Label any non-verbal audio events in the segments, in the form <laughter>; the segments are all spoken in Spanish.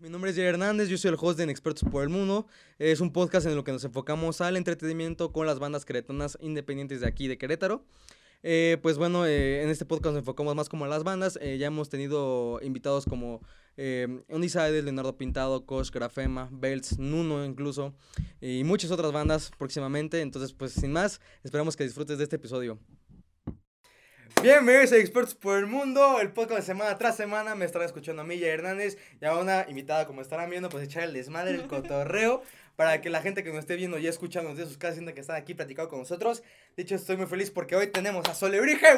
Mi nombre es Jerry Hernández, yo soy el host de Expertos por el Mundo. Es un podcast en el que nos enfocamos al entretenimiento con las bandas queretanas independientes de aquí, de Querétaro. Eh, pues bueno, eh, en este podcast nos enfocamos más como a las bandas. Eh, ya hemos tenido invitados como eh, Undecided, Leonardo Pintado, Kosh, Grafema, Belts, Nuno incluso, y muchas otras bandas próximamente. Entonces, pues sin más, esperamos que disfrutes de este episodio. Bienvenidos a Expertos por el Mundo, el podcast de semana tras semana. Me estarán escuchando a Jerry Hernández, y a una invitada, como estarán viendo, pues echar el desmadre, el <laughs> cotorreo para que la gente que nos esté viendo y escuchando desde sus casas sienta que están aquí platicando con nosotros. De hecho, estoy muy feliz porque hoy tenemos a Solebrige.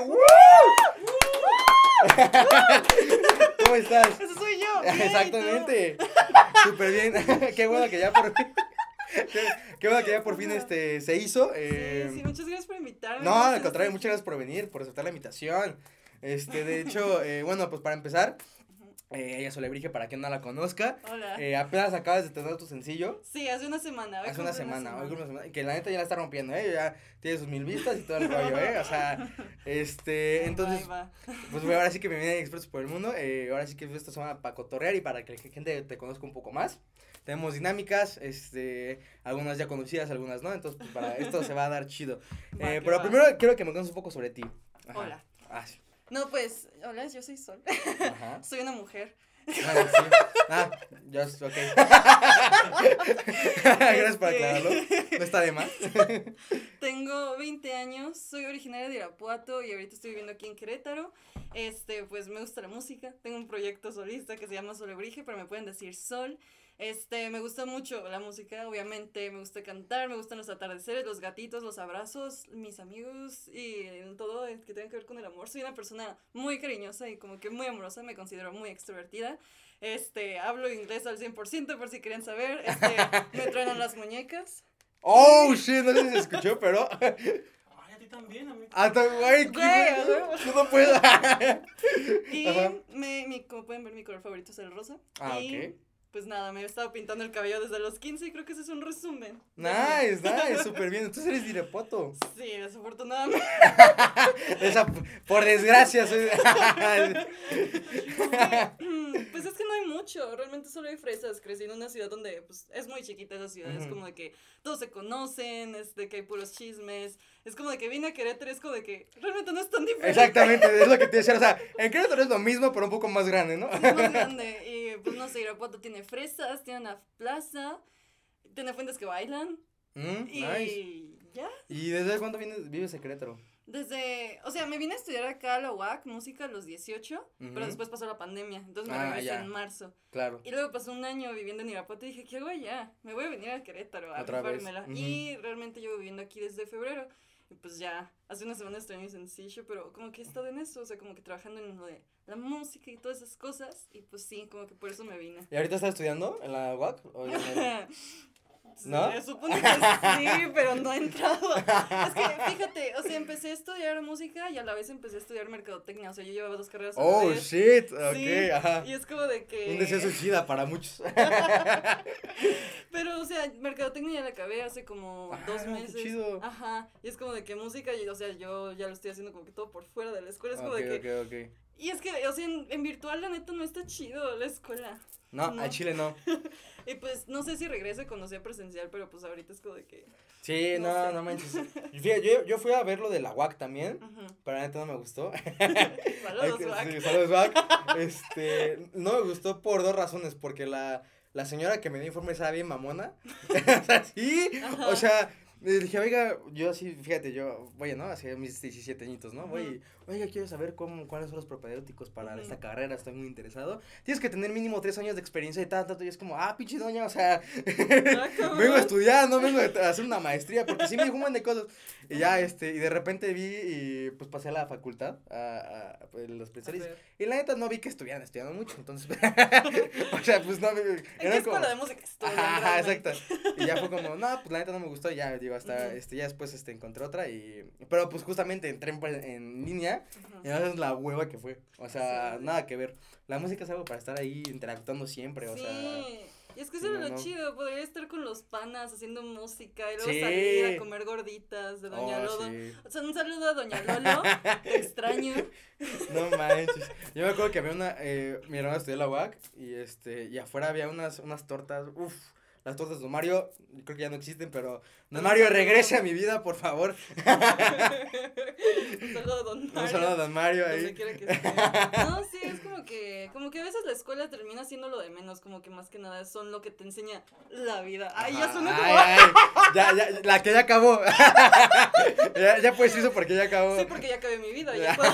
¿Cómo estás? Eso soy yo. <laughs> Exactamente. <laughs> Súper bien. Qué bueno que ya por fin. <laughs> Qué, bueno que ya por fin este se hizo. eh, Sí, sí, muchas gracias por invitarme. no, al contrario, muchas gracias por venir, por aceptar la invitación. Este, de <laughs> hecho, eh, bueno, pues para empezar, eh, ella es para quien no la conozca. Hola. Eh, apenas acabas de tener tu sencillo. Sí, hace una semana. hoy Hace una semana, una semana, que la neta ya la está rompiendo, ¿eh? Ya tiene sus mil vistas y todo el <laughs> rollo, ¿eh? O sea, este, entonces, pues bueno, ahora sí que me vienen expertos por el mundo, eh, ahora sí que esta semana para cotorrear y para que la gente te conozca un poco más. Tenemos dinámicas, este, algunas ya conocidas, algunas no, entonces pues, para esto se va a dar chido. <laughs> Va Eh, pero va. primero quiero que me cuentes un poco sobre ti. Ajá. Hola. Ah, sí. No, pues, hola, yo soy Sol. Ajá. <laughs> soy una mujer. Ah, sí. Ah, yo, ok. <laughs> Gracias por Este- aclararlo. No está de más. Tengo 20 años, soy originaria de Irapuato y ahorita estoy viviendo aquí en Querétaro. Este, pues me gusta la música. Tengo un proyecto solista que se llama Solebrige, pero me pueden decir Sol. Este, me gusta mucho la música, obviamente, me gusta cantar, me gustan los atardeceres, los gatitos, los abrazos, mis amigos y todo que tenga que ver con el amor. Soy una persona muy cariñosa y como que muy amorosa, me considero muy extrovertida. Este, hablo inglés al 100% por si quieren saber. Este, <laughs> me truenan las muñecas. Oh, <laughs> shit, no sé si se escuchó, pero. <laughs> Ay, a ti también, a mí. Hasta, güey, Güey, ¿qué- a huevo. Yo no puedo. Y me, mi, como pueden ver, mi color favorito es el rosa. Ah, y ok. Pues nada, me he estado pintando el cabello desde los 15 y creo que ese es un resumen. Nice, nice, <laughs> súper bien. Entonces eres Irapuato. Sí, desafortunadamente. <laughs> Esa, por desgracia, soy. pues es que no hay mucho, realmente solo hay fresas. Crecí en una ciudad donde pues, es muy chiquita esa ciudad, es como de que todos se conocen, es de que hay puros chismes. Es como de que vine a Querétaro es como de que realmente no es tan diferente. Exactamente, es lo que te decía. O sea, en Querétaro es lo mismo, pero un poco más grande, ¿no? Es más grande. Y pues no sé, Irapuato tiene fresas, tiene una plaza, tiene fuentes que bailan. Mm, Y nice. ya. ¿Y desde cuándo vienes, vives en Querétaro? Desde, o sea, me vine a estudiar acá a la UAC, música a los 18, Ujú. pero después pasó la pandemia, entonces me Ah, regresé ya. en marzo. Claro. Y luego pasó un año viviendo en Irapuato y dije, ¿qué hago allá? Me voy a venir a Querétaro a Otra vez. Y realmente llevo viviendo aquí desde febrero. Y pues ya, hace una semana estrené mi sencillo, pero como que he estado en eso, o sea, como que trabajando en lo de la música y todas esas cosas. Y pues sí, como que por eso me vine. ¿Y ahorita estás estudiando en la UAC? <laughs> ¿No? Se supone que sí, pero no he entrado. Es que, fíjate, o sea, empecé a estudiar música y a la vez empecé a estudiar mercadotecnia. O sea, yo llevaba dos carreras Oh, shit. Ok, Sí, ajá. Y es como de que. Un deseo suicida para muchos. <laughs> Pero, o sea, mercadotecnia ya la acabé hace como Ah, dos qué meses. chido. Ajá. Y es como de que música, y, o sea, yo ya lo estoy haciendo como que todo por fuera de la escuela. Es como de que. ok, ok. Y es que, o sea, en, en virtual, la neta, no está chido la escuela. No, No. a Chile no. <laughs> Y pues, no sé si regrese cuando sea presencial, pero pues ahorita es como de que. Sí, No no, sé. no manches. <laughs> Fíjate, yo, yo fui a ver lo de la UAC también, ujú. pero la neta no me gustó. <laughs> Saludos, Wack. sí, saludos, Wack. Este, no me gustó por dos razones, porque la, la señora que me dio informe estaba bien mamona. o sea, sí, Ajá. o sea, le dije, oiga, yo así, fíjate, yo, voy, ¿no? Hace mis 17 añitos, ¿no? Voy, oiga, quiero saber cómo, cuáles son los propedéuticos para esta carrera, estoy muy interesado. Tienes que tener mínimo tres años de experiencia y tal, tanto, y es como, ah, pinche doña, o sea, <laughs> vengo a estudiar, no vengo a hacer una maestría, porque sí me dijo un montón de cosas. Y ya, este, y de repente vi y pues pasé a la facultad, a, a, pues, los especialistas. Y la neta no vi que estuvieran estudiando mucho, entonces, <laughs> <laughs> o sea, pues no, ¿En qué era como... escuela de música estudian Ajá, exacto. Y ya fue como, no, pues la neta no me gustó, y ya, digo, hasta, este, ya después, este, encontré otra y, pero pues justamente entré en, en línea Y esa es la hueva que fue, o sea, Sí. nada que ver. La música es algo para estar ahí interactuando siempre, o sea. Y es que eso era No, lo no. chido, podría estar con los panas haciendo música y luego Sí. salir a comer gorditas de Doña Oh, Lodo. sí. O sea, un saludo a Doña Lolo, <laughs> te extraño. No manches. Yo me acuerdo que había una, eh, mi hermana estudió la UAC y este, y afuera había unas, unas tortas, uff, las tortas de Don Mario, creo que ya no existen, pero Don Mario, regrese a mi vida, por favor. <laughs> Un saludo a Don Mario. Un saludo a Don Mario ahí. esté. <laughs> No, sí, es como que, como que a veces la escuela termina siendo lo de menos, como que más que nada son lo que te enseña la vida. Ay, ya suena como. ay, ya, ya, la que ya acabó. <laughs> ya, ya pues eso porque ya acabó. Sí, porque ya acabé mi vida, ya puedo.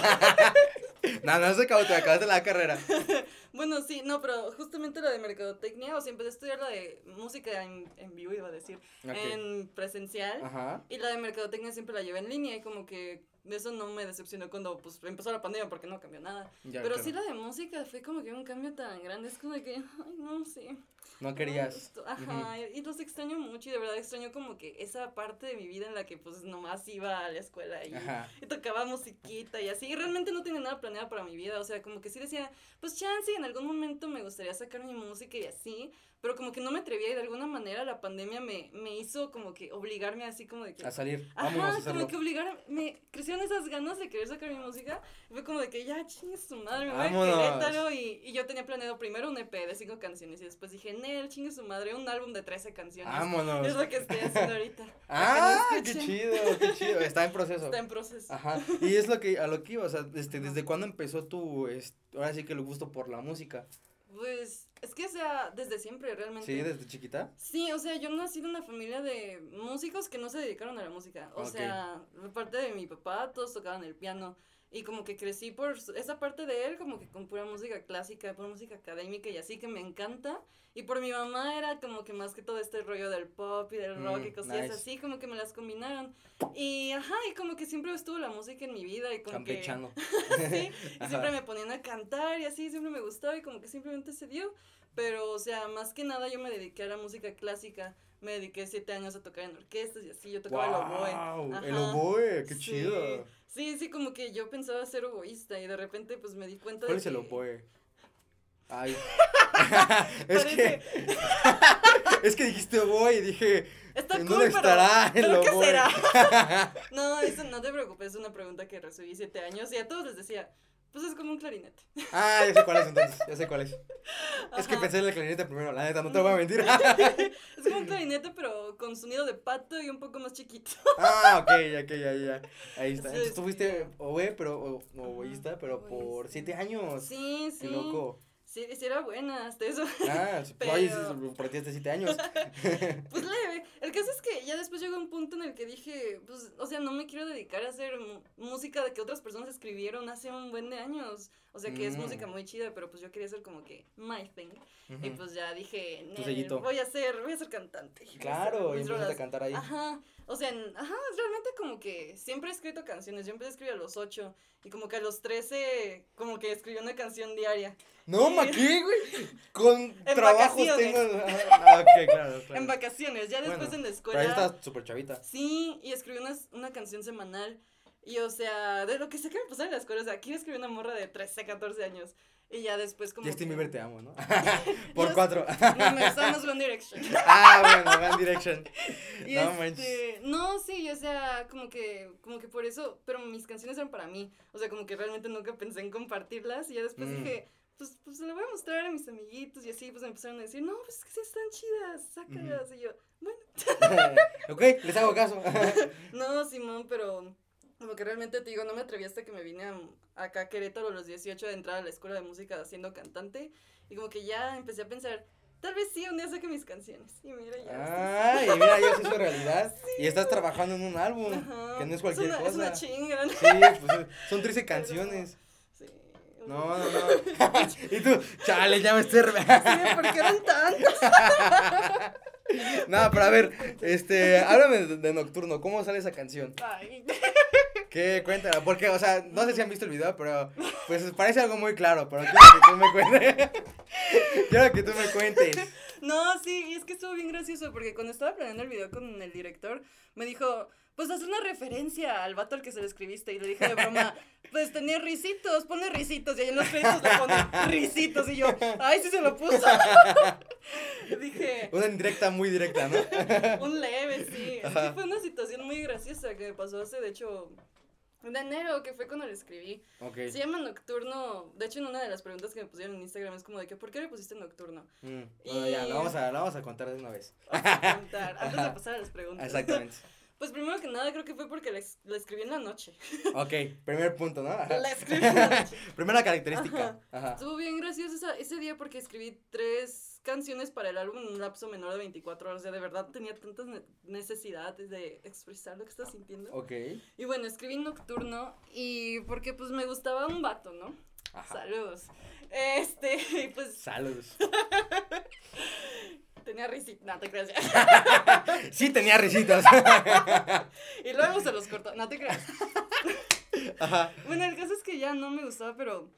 No, no se acabó, te acabaste la carrera. <laughs> Bueno, sí, no, pero justamente la de mercadotecnia, o sea, empecé a estudiar la de música en, en vivo, iba a decir, en presencial. Ajá. Y la de mercadotecnia siempre la llevé en línea y como que eso no me decepcionó cuando pues empezó la pandemia porque no cambió nada. Ya, Pero claro. sí la de música fue como que un cambio tan grande, es como de que, ay, no, sí. No querías. Ajá, y los extraño mucho y de verdad extraño como que esa parte de mi vida en la que pues nomás iba a la escuela y, y tocaba musiquita y así. Y realmente no tenía nada planeado para mi vida, o sea, como que sí decía, pues chance, en algún momento me gustaría sacar mi música y así. Pero como que no me atrevía y de alguna manera la pandemia me, me hizo como que obligarme así como de que... A salir. Vámonos a Ajá, hacerlo. como que obligar, me crecieron esas ganas de querer sacar mi música. y Fue como de que ya chingue su madre, me voy a. Querétaro. Y, y yo tenía planeado primero un EP de cinco canciones. Y después dije, Nel, chingue su madre, un álbum de 13 canciones. Vámonos. Es lo que estoy haciendo ahorita. <laughs> Ah, qué chido, qué chido. Está en proceso. Está en proceso. Ajá. Y es lo que a lo que iba, o sea, este, ¿desde cuándo empezó tu es- ahora sí que el gusto por la música? Pues es que, o sea, desde siempre realmente. Sí, desde chiquita. Sí, o sea, yo nací de una familia de músicos que no se dedicaron a la música. O sea, de parte de mi papá, todos tocaban el piano. Y como que crecí por esa parte de él, como que con pura música clásica, pura música académica y así que me encanta. Y por mi mamá era como que más que todo este rollo del pop y del rock Mm, y cosillas nice. así, como que me las combinaron. Y ajá, y como que siempre estuvo la música en mi vida y como que... <laughs> Sí, y Ajá. siempre me ponían a cantar y así, siempre me gustaba y como que simplemente se dio. Pero, o sea, más que nada yo me dediqué a la música clásica. Me dediqué siete años a tocar en orquestas y así, yo tocaba el oboe. Guau, El Ajá. oboe, qué Sí. chido. Sí, sí, como que yo pensaba ser oboísta y de repente pues me di cuenta ¿Cuál de es el oboe? Ay. <laughs> es que <laughs> es que dijiste oboe y dije, Está ¿en cool, dónde pero- estará el ¿pero qué oboe? será? <laughs> No, eso no te preocupes, es una pregunta que recibí siete años y a todos les decía, pues es como un clarinete. Ah, ya sé cuál es entonces, ya sé cuál es. Es que pensé en el clarinete primero, la neta, no te voy a mentir. <laughs> Es como un clarinete pero con sonido de pato y un poco más chiquito. ah, ok, ok, ya, ya. Ahí está. Sí, Entonces tú fuiste sí. oboe, pero o- oboísta, pero por siete años. Sí, sí. Qué loco. Sí, sí era buena, hasta eso. Ah, <laughs> Pero- ti hasta siete años. <laughs> Pues leve. El caso es que ya después llegó un punto en el que dije, pues, o sea, no me quiero dedicar a hacer música de que otras personas escribieron hace un buen de años. O sea, que es Mm. música muy chida, pero pues yo quería hacer como que my thing. Y Ujú. pues ya dije, Tu "Nel, sellito. voy a ser, voy a ser cantante. Claro, y empezaste a rolas". cantar ahí. Ajá, o sea, en- ajá, realmente como que siempre he escrito canciones. Yo empecé a escribir a los 8 y como que a los 13 como que escribí una canción diaria. No, Sí. ma, <laughs> ¿qué, güey? Con vacaciones. tengo. <laughs> Ah, ok, claro, claro. En vacaciones, ya después Bueno, en la Pero escuela. ahí estás súper chavita. Sí, y escribí una, una canción semanal. Y o sea, de lo que sé que me pasaba en la escuela, o sea, aquí escribí una morra de 13, 14 años. Y ya después como. Justin Bieber te amo, ¿no? <laughs> <laughs> Por cuatro. <laughs> No, más One Direction. ah, bueno, One Direction. Y No este, manches. no, sí, o sea, como que, como que por eso, pero mis canciones eran para mí. O sea, como que realmente nunca pensé en compartirlas. Y ya después Mm. dije, pues, pues se lo voy a mostrar a mis amiguitos. Y así, pues me empezaron a decir, no, pues es que sí están chidas, sácalas. Y yo, bueno. ok, les hago caso. No, Simón, pero como que realmente te digo, no me atreví hasta que me vine a- acá a Querétaro a los 18 de entrar a la escuela de música siendo cantante. Y como que ya empecé a pensar, tal vez sí, un día saque mis canciones. Y mira, ya. Ay, mira, ya se hizo realidad. <laughs> Y estás trabajando en un álbum, Ajá. que no es cualquier una, cosa. Es una chinga, ¿no? Sí, pues son 13 canciones. Sí. No, no, <laughs> no. <laughs> y tú, chale, ya me estoy. Sí, ¿por qué eran tantos? no, pero a ver, este, háblame de, de Nocturno, ¿cómo sale esa canción? Ay. ¿Qué? Cuéntala, porque, o sea, no sé si han visto el video, pero, pues, parece algo muy claro, pero quiero que tú me cuentes. <laughs> quiero que tú me cuentes. No, sí, y es que estuvo bien gracioso porque cuando estaba planeando el video con el director, me dijo, pues haz una referencia al vato al que se lo escribiste. Y le dije de broma, <laughs> pues tenía risitos, ponle risitos. Y ahí en los créditos le pone risitos. Y yo, ay, sí se lo puso. <laughs> Dije, Una indirecta muy directa, ¿no? un leve, sí. Es que fue una situación muy graciosa que me pasó hace, de hecho, en enero, que fue cuando le escribí. ok. Se llama Nocturno. De hecho, en una de las preguntas que me pusieron en Instagram es como de que, ¿por qué le pusiste Nocturno? Mm, Bueno, ya, Y- lo vamos, a, lo vamos a contar de una vez. Vamos a contar, <laughs> antes de pasar a las preguntas. Exactamente. Pues primero que nada, creo que fue porque la, es- la escribí en la noche. Ok, primer punto, ¿no? Ajá. La escribí en la noche. <laughs> Primera característica. Ajá. Estuvo bien gracioso esa- ese día porque escribí tres canciones para el álbum en un lapso menor de 24 horas. O sea, de verdad tenía tantas ne- necesidades de expresar lo que estaba sintiendo. Ok. Y bueno, escribí Nocturno y porque pues me gustaba un vato, ¿no? Ajá. Saludos. Este, y <laughs> pues Saludos. <laughs> tenía risita, no te creas. <laughs> Sí tenía risitas. y luego se los cortó, no te creas. Ajá. Bueno, el caso es que ya no me gustaba, pero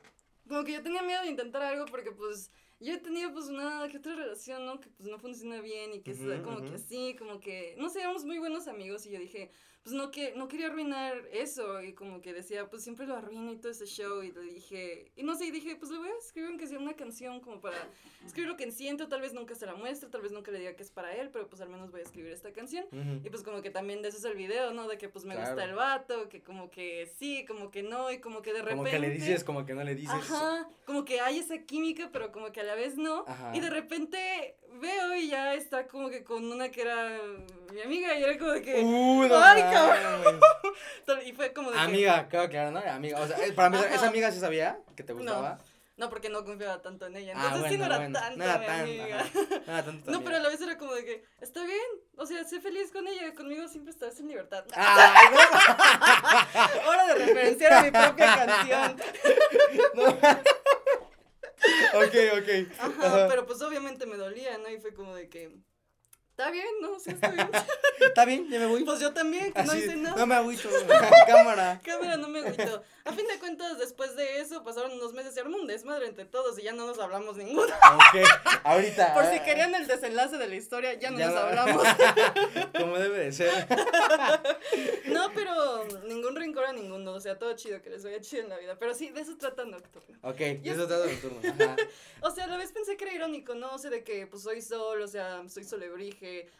como que yo tenía miedo de intentar algo porque pues yo he tenido pues una que otra relación, ¿no? Que pues no funciona bien y que es Ujú, como ujú. que así, como que, no sé, éramos muy buenos amigos y yo dije, pues no, que, no quería arruinar eso y como que decía, pues siempre lo arruino y todo ese show y le dije, y no sé, y dije, pues le voy a escribir aunque sea una canción como para escribir lo que siento, tal vez nunca se la muestre, tal vez nunca le diga que es para él, pero pues al menos voy a escribir esta canción. Ujú. Y pues como que también de eso es el video, ¿no? De que pues me gusta Claro. el vato, que como que sí, como que no, y como que de repente... Como que le dices, como que no le dices. Ajá, como que hay esa química, pero como que a la vez no. Ajá. Y de repente veo y ya está como que con una que era mi amiga y era como de que... Uh, no ¡Ay, mames. Y fue como de que... Amiga, claro, claro, ¿no? Amiga. O sea, eh, para Ajá. ¿esa amiga sí sabía que te gustaba? No, porque no confiaba tanto en ella. Ah, Entonces sí no era bueno. tanto No era mi tan, amiga. No tanto pero a la vez era como de que, está bien, o sea, sé feliz con ella, conmigo siempre estás en libertad. <laughs> No. Hora de referenciar a mi propia canción. <laughs> no. Ok, ok. Ajá, Ajá. pero pues obviamente me dolía, ¿no? Y fue como de que, está bien, ¿no? Sí, está bien. <laughs> Está bien, ya me voy. Pues yo también, que no hice nada. no me agüito. <laughs> Cámara. <laughs> Cámara no me agüitó. A fin de cuentas, después de eso, pasaron unos meses y armó un desmadre entre todos y ya no nos hablamos ninguno. Ok, ahorita. Por si ah, querían el desenlace de la historia, ya no ya nos no- hablamos. Como debe de ser. No, pero ningún rencor a ninguno, o sea, todo chido, que les vaya chido en la vida. Pero sí, de eso trata Nocturno. Ok, Y eso es- trata el turno. Ajá. O sea, a la vez pensé que era irónico, ¿no? O sea, de que pues soy sol, o sea, soy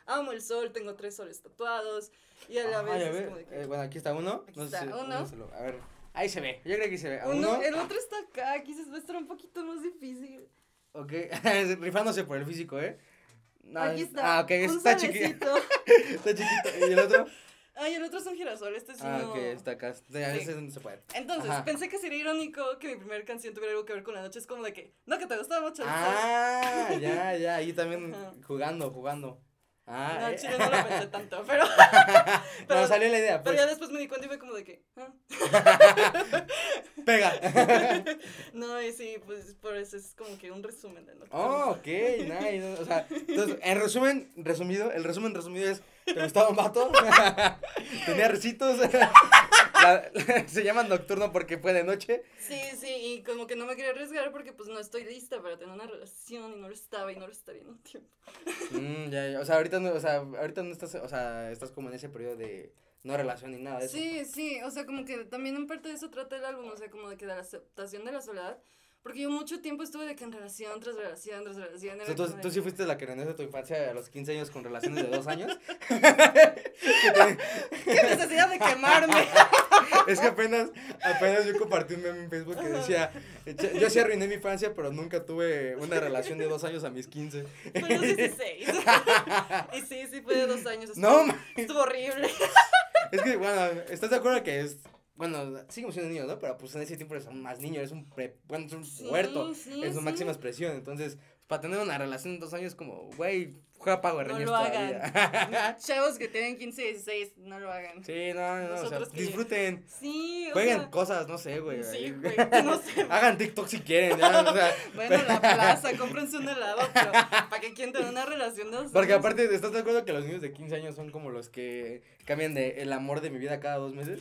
amo el sol, tengo tres soles tatuados. Y a la Ajá, vez ya es ve. como de que. Eh, bueno, aquí está uno. Aquí no sé está si- uno. no se lo- a ver, ahí se ve. Yo creo que se ve. ¿A Uno, uno? el otro está acá, quizás va a estar un poquito más difícil. Ok, <laughs> rifándose por el físico, ¿eh? No, Aquí es- está. Ah, ok, un está chiquito. <laughs> Está chiquito. ¿Y el otro? <laughs> Ay, el otro es un girasol, este sí Ah, no. ok, está acá. Sí, A Sí. veces no se puede. Entonces, Ajá. pensé que sería irónico que mi primera canción tuviera algo que ver con la noche. Es como de que, no, que te gustaba mucho el sol. Ah, ya, ya, ahí también Ajá. jugando, jugando. Ah, no, eh. chile, no lo pensé tanto, <laughs> pero, Pero salió la idea, pero pues. ya después me di cuenta y fue como de que, ah. Pega. <laughs> No, y sí, pues por eso es como que un resumen de lo que. Oh, ok, nice. O sea, entonces, en resumen, resumido, el resumen resumido es, ¿te gustaba un vato? <laughs> Tenía risitos. La- <laughs> se llama nocturno porque fue de noche. Sí, sí, y como que no me quería arriesgar porque pues no estoy lista para tener una relación y no lo estaba y no lo estaría en un tiempo. Mm, ya, ya, o sea, ahorita no, o sea, ahorita no estás, o sea, estás como en ese periodo de no relación ni nada de eso. Sí, sí, o sea, como que también en parte de eso trata el álbum, o sea, como de que de la aceptación de la soledad, porque yo mucho tiempo estuve de que en relación tras relación tras relación. Era ¿tú, de tú sí fuiste la que renació de tu infancia a los 15 años con relaciones de dos años. <laughs> <laughs> ¡Qué necesidad de quemarme! <laughs> es que apenas, apenas yo compartí un meme en Facebook que decía, "Echa- yo sí arruiné mi infancia, pero nunca tuve una relación de dos años a mis 15. Fue los 16. y sí, sí, fue de dos años. No, Estuvo horrible. Es que, bueno, ¿estás de acuerdo que es, bueno, seguimos siendo niños, ¿no? Pero pues en ese tiempo eres más niño, eres un pre, bueno, es un Sí, puerto, sí, es su sí. máxima expresión, entonces, para tener una relación de dos años como, güey, juega Pago No Rangers lo todavía. hagan. <laughs> Chavos que tienen 15 y 16, no lo hagan. Sí, no, no, o sea, Nosotros disfruten, Sí, o jueguen sea, cosas, no sé, güey. Sí, güey, no sé. <laughs> Hagan TikTok si quieren, ya, o sea, <laughs> Bueno, la plaza, cómprense un helado, pero ¿para qué quieren tener una relación de dos porque aparte, ¿estás de acuerdo que los niños de 15 años son como los que cambian de el amor de mi vida cada dos meses?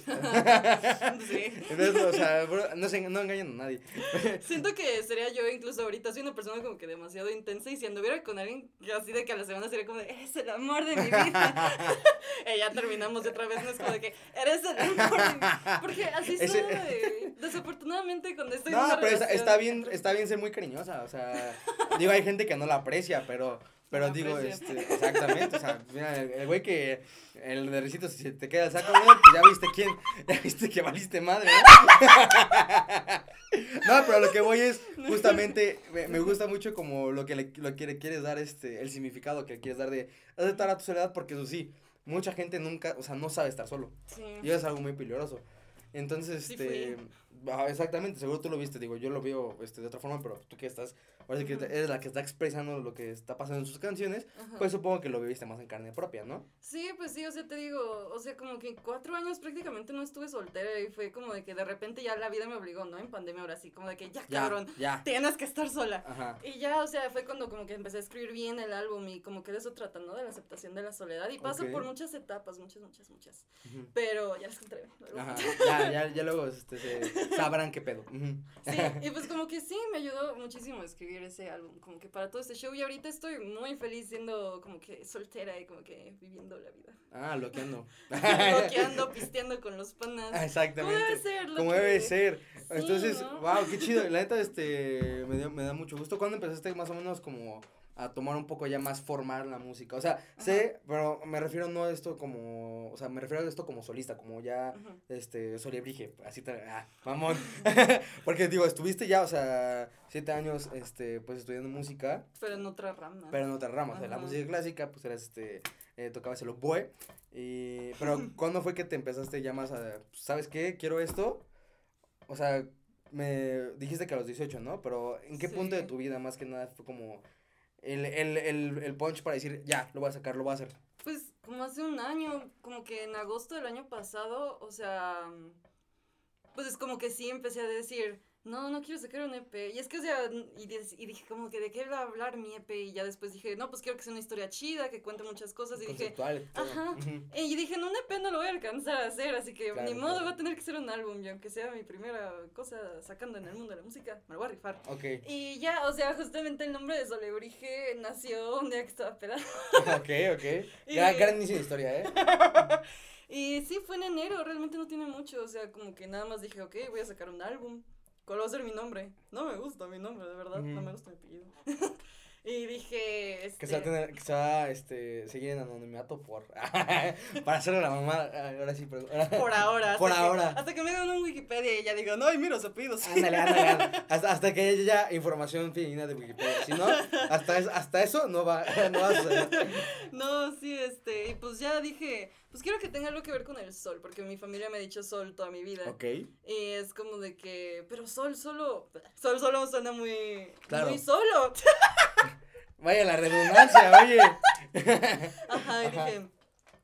Sí. Entonces, o sea, bro, no, se, no engañan a nadie. Siento que sería yo incluso ahorita, soy una persona como que demasiado intensa y si anduviera con alguien así de que a la semana sería como de, eres el amor de mi vida. <laughs> <laughs> y ya terminamos de otra vez, no es como de que, eres el amor de mi vida. Porque así Ese- soy. Desafortunadamente cuando estoy en No, una pero está, relación- está bien, está bien ser muy cariñosa, o sea, digo, hay gente que no la aprecia, pero Pero digo, este, exactamente, o sea, <laughs> mira, el güey que, el de Recito, si se te queda el saco, güey, pues ya viste quién, ya viste que valiste madre, ¿no? <laughs> no, pero lo que voy es, justamente, me, me gusta mucho como lo que le, lo que le quieres dar, este, el significado que le quieres dar de aceptar a tu soledad, porque eso sí, mucha gente nunca, o sea, no sabe estar solo, Sí. y es algo muy peligroso. Entonces, Sí este, ah, exactamente, seguro tú lo viste, digo, yo lo veo, este, de otra forma, pero tú que estás, ahora sí que eres la que está expresando lo que está pasando en sus canciones, Ajá. pues supongo que lo viviste más en carne propia, ¿no? Sí, pues sí, o sea, te digo, o sea, como que cuatro años prácticamente no estuve soltera y fue como de que de repente ya la vida me obligó, ¿no? En pandemia ahora sí, como de que ya, Ya, cabrón, ya. tienes que estar sola. Ajá. Y ya, o sea, fue cuando como que empecé a escribir bien el álbum y como que de eso trata, ¿no? De la aceptación de la soledad. Y paso Ok. por muchas etapas, muchas, muchas, muchas. ujú. Pero ya les contaré. Ajá. Ya, ya, ya luego este, se sabrán qué pedo. ujú. Sí, y pues como que sí, me ayudó muchísimo a escribir ese álbum, como que para todo este show. Y ahorita estoy muy feliz siendo como que soltera y como que viviendo la vida. Ah, loqueando. <laughs> Loqueando, <laughs> pisteando con los panas. Ah, Como Exactamente. debe ser, Como debe ser. Sí, Entonces, ¿no? wow, qué chido. La neta, este, me, dio- me da mucho gusto. ¿Cuándo empezaste más o menos como a tomar un poco ya más formal la música? O sea, sé, pero me refiero no a esto como, o sea, me refiero a esto como solista, como ya, Ujú. este, Soliebrige, así te, ah, <laughs> mamón. <laughs> Porque digo, estuviste ya, o sea, siete años, este, pues estudiando música, Pero en otra rama. pero en otras ramas, de la Ajá. música clásica, pues eras, este, eh, tocabas el oboe, y, pero <laughs> ¿cuándo fue que te empezaste ya más a, ¿sabes qué? Quiero esto, o sea, me dijiste que a los 18, ¿no? Pero ¿en qué punto de tu vida más que nada fue como el, el, el, el punch para decir, ya, lo voy a sacar, lo voy a hacer? Pues como hace un año, como que en agosto del año pasado, o sea, pues es como que sí empecé a decir, no, no quiero sacar un EP. Y es que, o sea, y, dije como que de qué va a hablar mi EP. Y ya después dije, no, pues quiero que sea una historia chida, que cuente muchas cosas. Y dije, todo. ajá. Y dije, en un EP no lo voy a alcanzar a hacer, así que Claro, ni modo, claro. va a tener que ser un álbum. Y aunque sea mi primera cosa sacando en el mundo de la música, me lo voy a rifar. Ok, Y ya, o sea, justamente el nombre de Solebrige nació un día que estaba pedada. <laughs> ok, ok. <laughs> Gran, Y- gran inicio de historia, ¿eh? <laughs> Y sí, fue en enero, realmente no tiene mucho, o sea, como que nada más dije, ok, voy a sacar un álbum. ¿Cuál va a ser mi nombre? No me gusta mi nombre, de verdad, no me gusta mi apellido. <laughs> y dije, este... Que se va a tener, que se va a este, seguir en anonimato por, <laughs> para hacerle la mamá, ah, ahora sí, pero, Por ahora. hasta Por que- ahora. hasta que me den un Wikipedia y ya digo, no, y mira su apellido. sí". Ándale, ándale, <laughs> ándale. Hasta, hasta que haya ya información fidedigna de Wikipedia. Si no, hasta, hasta eso no va, no va a suceder. No, sí, este, y pues ya dije, pues quiero que tenga algo que ver con el sol, porque mi familia me ha dicho sol toda mi vida. Ok. Y es como de que, pero sol solo, sol solo suena muy, Claro. muy solo. <laughs> Vaya la redundancia, oye. Ajá, y Ajá. dije,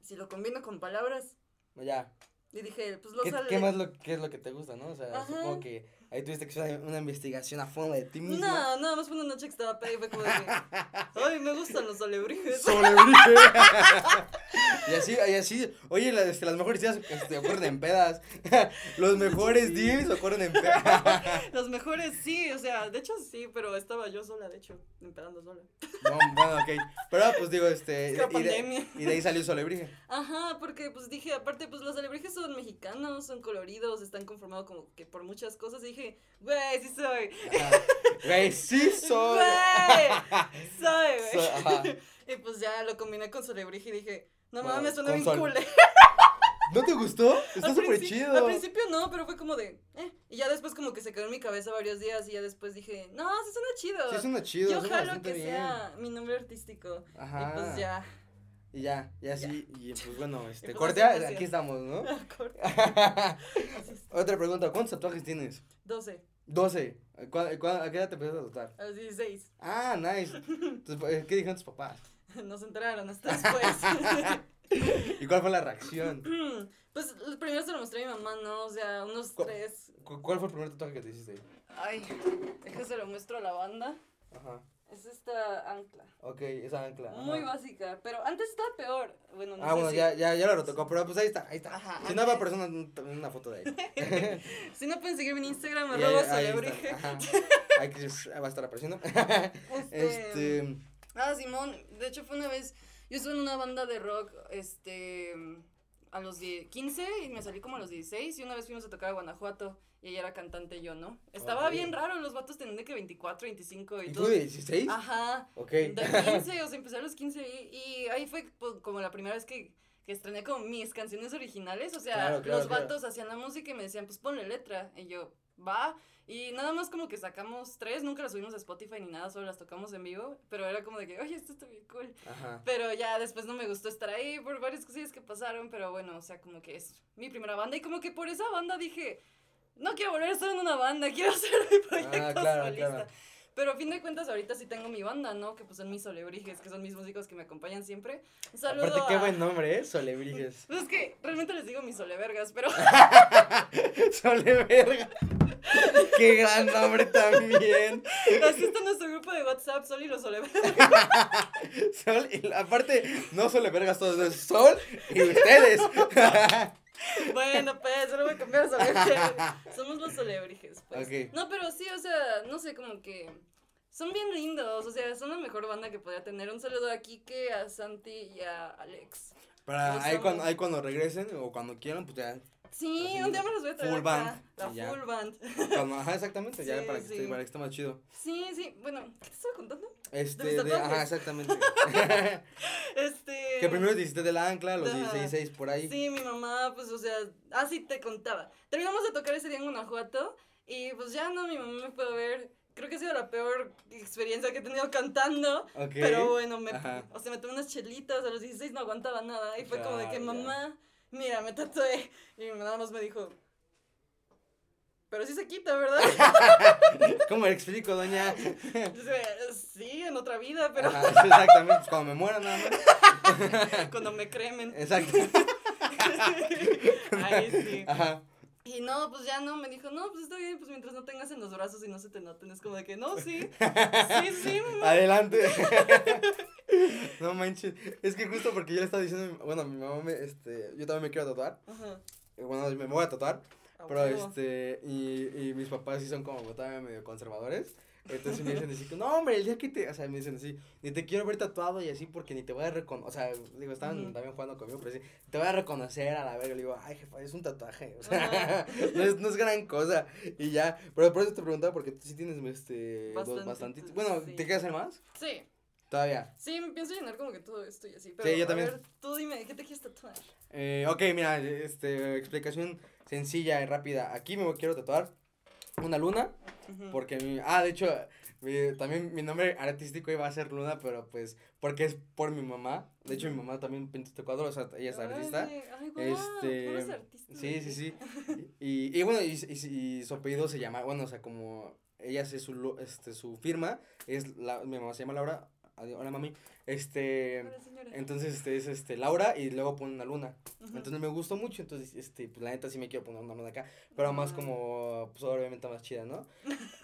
si lo combino con palabras, Ya. Y dije, pues lo ¿Qué, qué más lo, qué es lo que te gusta, no? O sea, Ajá. supongo que ahí tuviste que hacer una investigación a fondo de ti mismo. No, nada más fue una noche que estaba peda y fue como de <laughs> ay, me gustan los alebrijes. Sobrebrige. <laughs> y así, y así, oye, las, este, las mejores ideas este, ocurren en pedas. <laughs> Los mejores deals ocurren en pedas. Los mejores sí, o sea, de hecho sí, pero estaba yo sola, de hecho, empedando sola. No, bueno, ok. Pero pues digo, este. Es que y, de, y de ahí salió Solebrige. Ajá, porque pues dije, aparte, pues los alebrijes son mexicanos, son coloridos, están conformados como que por muchas cosas. Y dije, güey, sí soy. Güey, sí soy. Güey, soy, güey. ajá. Y pues ya lo combiné con Solebrije y dije, no Bueno, mames, suena bien cool. ¿No te gustó? Está súper chido. Al principio no, pero fue como de, eh. Y ya después como que se quedó en mi cabeza varios días y ya después dije, no, sí suena chido. Sí, suena chido. Yo jalo que bien. sea mi nombre artístico. Ajá. Y pues ya. Y ya, y así, y pues bueno, <laughs> este, pues corte, empecé. aquí estamos, ¿no? <laughs> <laughs> Es. Otra pregunta, ¿cuántos tatuajes tienes? 12, 12. ¿Cuá- cuá- ¿A qué edad te empezaste a tatuar? a los 16. Ah, nice. Entonces, ¿Qué dijeron tus papás? No se enteraron hasta después. ¿Y cuál fue la reacción? <clears throat> pues primero se lo mostré a mi mamá, ¿no? O sea, unos ¿Cu- tres. ¿Cu- ¿Cuál fue el primer tatuaje que te hiciste? Ay, déjame se lo muestro a la banda. Ajá. Es esta ancla. Ok, esa ancla. ajá. Muy básica, pero antes estaba peor. Bueno, no Ah, sé bueno, si- ya, ya, ya lo retocó, pero pues ahí está, ahí está. Ajá, si no va a antes- aparecer una, foto de ahí. <laughs> Si no pueden seguirme en Instagram, arroba ahí va a estar apareciendo. <laughs> Este, Este. Ah, Simón, de hecho fue una vez, yo estuve en una banda de rock, este, a los die- 15 y me salí como a los 16 y una vez fuimos a tocar a Guanajuato y ella era cantante y yo, ¿no? Estaba Ok. bien raro, los vatos tenían de que 24, 25 y, ¿Y todo. tú de 16? Ajá. Ok. De <laughs> 15, o sea, empecé a los 15 y, y ahí fue pues, como la primera vez que, que estrené como mis canciones originales. O sea, Claro, claro, los claro. vatos hacían la música y me decían, pues ponle letra. Y yo, va. Y nada más como que sacamos tres, nunca las subimos a Spotify ni nada, solo las tocamos en vivo. Pero era como de que, oye, esto está bien cool. Ajá. Pero ya después no me gustó estar ahí por varias cosillas que pasaron. Pero bueno, o sea, como que es mi primera banda. Y como que por esa banda dije, no quiero volver a estar en una banda, quiero <laughs> hacer mi proyecto Ah, claro, solista. claro. Pero a fin de cuentas, ahorita sí tengo mi banda, ¿no? Que pues son mis solebrijes, que son mis músicos que me acompañan siempre. Un saludo Aparte, qué a- buen nombre, ¿eh? Solebrijes. Pues <laughs> es que realmente les digo mis solevergas, pero <laughs> Soleverga. qué gran nombre también. así está nuestro grupo de WhatsApp, Sol y los solevergas. Sol, y aparte, no Solevergas todos, Sol y ustedes. <laughs> bueno, pues, solo voy a cambiar a solevergas. <laughs> Somos los solebrijes, pues. Ok. No, pero sí, o sea, no sé, como que son bien lindos, o sea, son la mejor banda que podría tener. Un saludo a Kike, a Santi y a Alex. Para ahí cuando, ahí cuando regresen o cuando quieran, pues ya. Sí, Así, un día me los voy a traer full acá, band, La ya. full band. Ajá, exactamente, ya Sí, para que, esté, para que esté más chido. Sí, sí, bueno, ¿qué te estaba contando? Este, de, ajá, exactamente. <laughs> <laughs> Este. que primero te hiciste de la ancla, los Ajá. 16, 6 por ahí. Sí, mi mamá, pues, o sea, así te contaba. Terminamos de tocar ese día en Guanajuato y pues ya no, mi mamá me fue a ver. Creo que ha sido la peor experiencia que he tenido cantando. Ok. Pero bueno, me, Ajá. o sea, me tomé unas chelitas, a los 16 no aguantaba nada. Y fue como de que, ya. Mira, me tatué. Y nada más me dijo, pero sí se quita, ¿verdad? <laughs> ¿Cómo le explico, doña? Sí, en otra vida, pero Ajá, exactamente, pues cuando me muera nada más. <laughs> cuando me cremen. Exacto. <laughs> Ahí sí. Ajá. Y no, pues ya no, me dijo, no, pues está bien, pues mientras no tengas en los brazos y no se te noten, es como de que, no, sí, sí, sí, <laughs> mamá. Adelante. <laughs> no manches. Es que justo porque yo le estaba diciendo, bueno, mi mamá me, este, yo también me quiero tatuar. Ajá. eh, Bueno, me voy a tatuar. a Pero este, y, y mis papás sí son como todavía medio conservadores. Entonces me dicen así, no, hombre, el día que te, o sea, me dicen así, ni te quiero ver tatuado y así porque ni te voy a reconocer, o sea, digo, estaban Ujú. también jugando conmigo, pero sí, te voy a reconocer a la verga, le digo, ay, jefa, es un tatuaje, o sea, Ajá. <laughs> no es, no es gran cosa, y ya, pero por eso te preguntaba, porque tú sí tienes, este, dos, Bastantitos, bueno, sí. ¿te quieres hacer más? Sí, Todavía. sí, me pienso llenar como que todo esto y así, pero yo a también. ver, tú dime, ¿qué te quieres tatuar? Eh, ok, mira, este, explicación sencilla y rápida, aquí me quiero tatuar una luna. Porque mi, ah, de hecho, mi- también mi nombre artístico iba a ser Luna, pero pues, porque es por mi mamá. De hecho, mi mamá también pinta este cuadro, o sea, ella es artista. Ay, ay, guau, Este, puros artistas Sí, sí, sí. Y, y bueno, y, y- y su apellido se llama, bueno, o sea, como ella hace su, este, su firma, es la, mi mamá se llama Laura, adiós, hola mami, este, Hola, entonces, este, es este, Laura y luego pone una luna. Ujú. Entonces me gustó mucho, entonces, este, pues la neta sí me quiero poner una luna acá, pero más como, pues obviamente más chida, ¿no?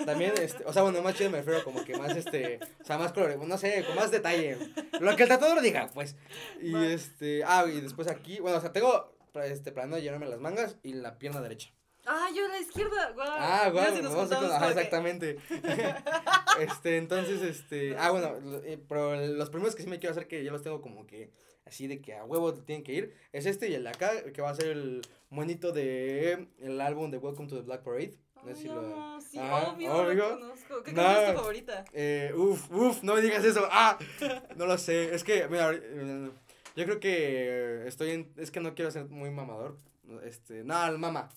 También, este, o sea, bueno, más chida me refiero como que más, este, o sea, más color, no sé, con más detalle, lo que el tatuador diga, pues, y este, ah, y después aquí, bueno, o sea, tengo, este, planeado llenarme las mangas y la pierna derecha. Ah, yo a la izquierda. Ah, guau, si nos vamos a juntamos ajá, para que- exactamente. <laughs> este, entonces, este, ah, bueno, eh, pero los primeros que sí me quiero hacer que ya los tengo como que así de que a huevo tienen que ir es este y el de acá que va a ser el monito de el álbum de Welcome to the Black Parade. No sé si lo sí, obvio, obvio. lo conozco. ¿Qué No. canción es tu favorita? eh, uf, uf, no me digas eso. Ah, no lo sé. Es que mira, eh, yo creo que estoy en es que no quiero ser muy mamador. Este, no, mama.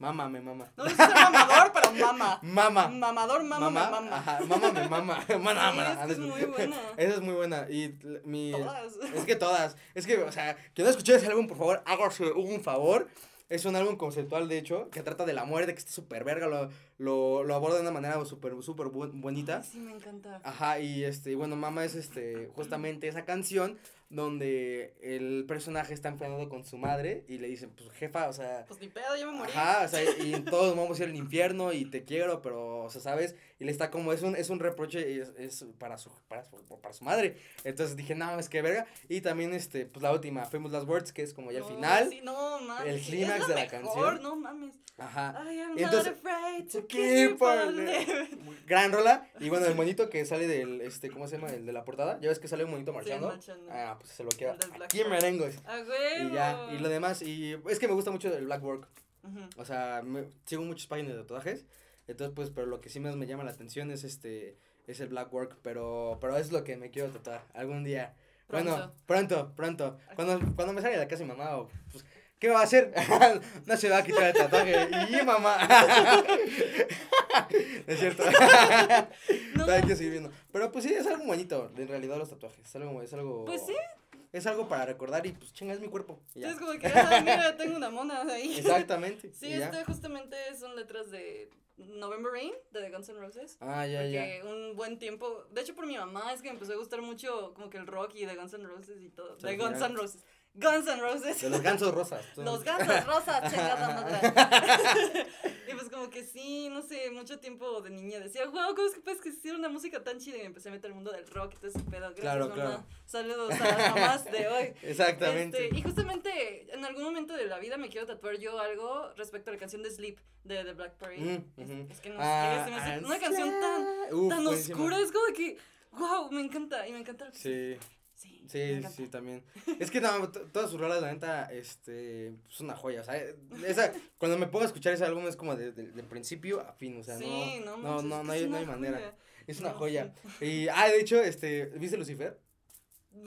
Mama, me mama. No dices ser mamador, pero mama. Mama. Mamador, mama, me mama. Ajá, mamá me mama. <laughs> Mana, Sí, mana. es que es muy buena. <laughs> Esa es muy buena. Y mi. Todas. Es que todas. Es que, o sea, quien no escuchó ese álbum, por favor, hágase un favor. Es un álbum conceptual, de hecho, que trata de la muerte, que está súper verga, lo, lo, lo aborda de una manera súper, súper bu- bonita. Ay, sí, me encanta. Ajá, y este, bueno, Mama es este, justamente esa canción donde el personaje está enfadado con su madre y le dicen, pues jefa, o sea, Pues ni pedo, ya me morí. Ajá, o sea, y <laughs> todos vamos a ir al infierno y te quiero, pero, o sea, ¿sabes? Y le está como, es un, es un reproche y es, es para, su, para, su, para su madre. Entonces dije, no, es que verga. Y también, este, pues la última, Famous Last Words, que es como ya el final. Sí, no, mames. el clímax de la mejor, canción. No mames. Ajá. I am Y entonces- not afraid to keep on. Gran rola. Y bueno, el <laughs> monito que sale del, este, ¿cómo se llama? El de la portada. Ya ves que sale un monito Sí, marchando. marchando. Ah, pues se lo Black aquí en merengos. Y ya, y lo demás, y es que me gusta mucho el black work. O sea, me- sigo muchas páginas de tatuajes. Entonces, pues, pero lo que sí más me llama la atención es este, es el black work. Pero, pero es lo que me quiero tatuar algún día. Bueno, Pronto. pronto, pronto. Cuando, cuando me salga de la casa mi mamá, o, pues, ¿qué va a hacer? <laughs> no se va a quitar el tatuaje. Y mamá. <laughs> es cierto. <laughs> No, hay que seguir viendo. Pero pues sí, es algo bonito, en realidad, los tatuajes. Es algo, es algo. Pues sí. Es algo para recordar y pues chinga, es mi cuerpo. y ya. es como que, ah, mira, tengo una mona ahí. Exactamente. Sí, y ya. justamente son letras de November Rain, de The Guns N' Roses. Ah, ya, ya. Un buen tiempo, de hecho por mi mamá es que me empezó a gustar mucho como que el rock y The Guns N' Roses y todo. The Guns. N' Roses. Guns N' Roses. De los gansos rosas. <laughs> Los gansos rosas, <laughs> chingada madre. <laughs> y pues como que sí, no sé, mucho tiempo de niña decía, wow, ¿cómo es que puedes existir una música tan chida? Y me empecé a meter al mundo del rock y todo ese pedo. Gracias, Claro, mamá. claro. Saludos a las mamás de hoy. Exactamente. Este, y justamente en algún momento de la vida me quiero tatuar yo algo respecto a la canción de Sleep de The Black Parade. Mm, Es- ujú. es, que no Ah, ah, una canción tan, Uf, tan oscura, es como que, wow, me encanta, y me encanta que Sí, Sí, sí, también. Es que no, todas sus rolas, la neta, este, es una joya, o sea, esa, cuando me a escuchar ese álbum es como de, de- de principio a fin, o sea, sí, no, no, no, no, no hay, no hay manera, joya. es una joya. Y, ah, de hecho, este, ¿viste Lucifer?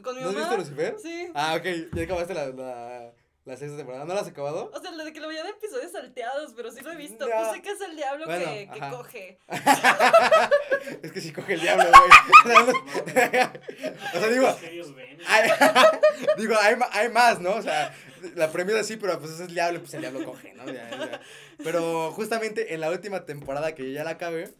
¿Con mi ¿No has visto Lucifer? Sí. Ah, ok, ya acabaste la, la, la sexta temporada, ¿no la has acabado? O sea, lo de que lo veía de episodios salteados, pero sí lo he visto. No. Pues sé que es el diablo Bueno, que, que coge. <laughs> Es que sí coge el diablo, güey. O sea, no- o sea, digo, hay, <laughs> digo, hay, hay más, ¿no? O sea, la premisa sí, pero pues es el diablo, pues el diablo coge, ¿no? Ya, ya. Pero justamente en la última temporada que yo ya la acabé,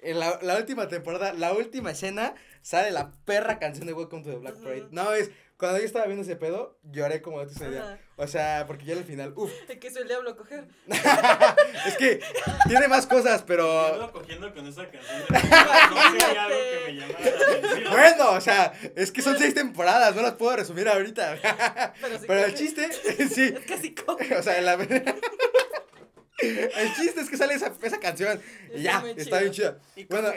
en la, la última temporada, la última escena, sale la perra canción de Welcome to the Black. Parade. No, es, cuando yo estaba viendo ese pedo, lloré como de tu idea. O sea, porque ya al final, uff, De <laughs> que es el diablo coger. <laughs> es que tiene más cosas, pero... cogiendo con esa canción. de- No sería algo que me llamara la atención. Bueno, o sea, es que son seis temporadas, no las puedo resumir ahorita. Pero, sí Pero el chiste, <laughs> sí, Es que sí coge. o sea, la... el chiste es que sale esa, esa canción y Está ya, muy está bien chida. Bueno,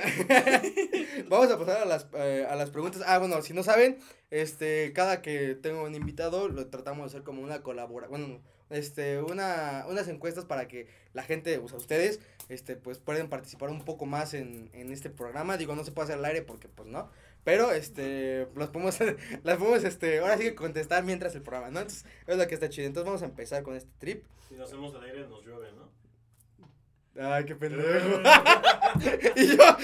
<laughs> vamos a pasar a las, eh, a las preguntas. Ah, bueno, si no saben, este, cada que tengo un invitado, lo tratamos de hacer como una colaboración, bueno, este, una, unas encuestas para que la gente, o sea, ustedes, este, pues pueden participar un poco más en, en este programa. Digo, no se puede hacer al aire porque, pues, no. Pero, este, los podemos, <laughs> las podemos, este, ahora sí que contestar mientras el programa, ¿no? Entonces, es lo que está chido. Entonces, vamos a empezar con este trip. Si lo hacemos al aire nos llueve, ¿no? Ay, qué pendejo. <laughs> y yo. <laughs>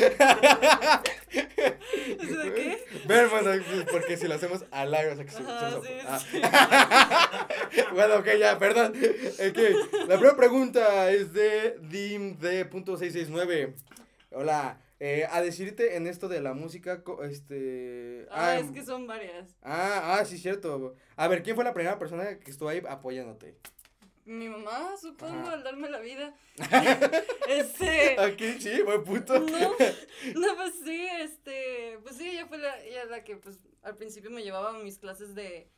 ¿Eso de qué? Ver, bueno, pues, porque si lo hacemos al aire, o sea que se- Ajá, se- sí, ah. sí. <laughs> bueno, ok, ya, perdón. Ok, la primera pregunta es de dimd.669. Hola, eh, a decirte en esto de la música, este... Ah, ah, es que son varias. ah, ah, sí, cierto. A ver, ¿quién fue la primera persona que estuvo ahí apoyándote? Mi mamá, supongo, Ajá. al darme la vida. <laughs> este. Aquí, sí, buen punto. No, no, pues sí, este, pues sí, ella fue la, ella la que, pues, al principio me llevaba a mis clases de,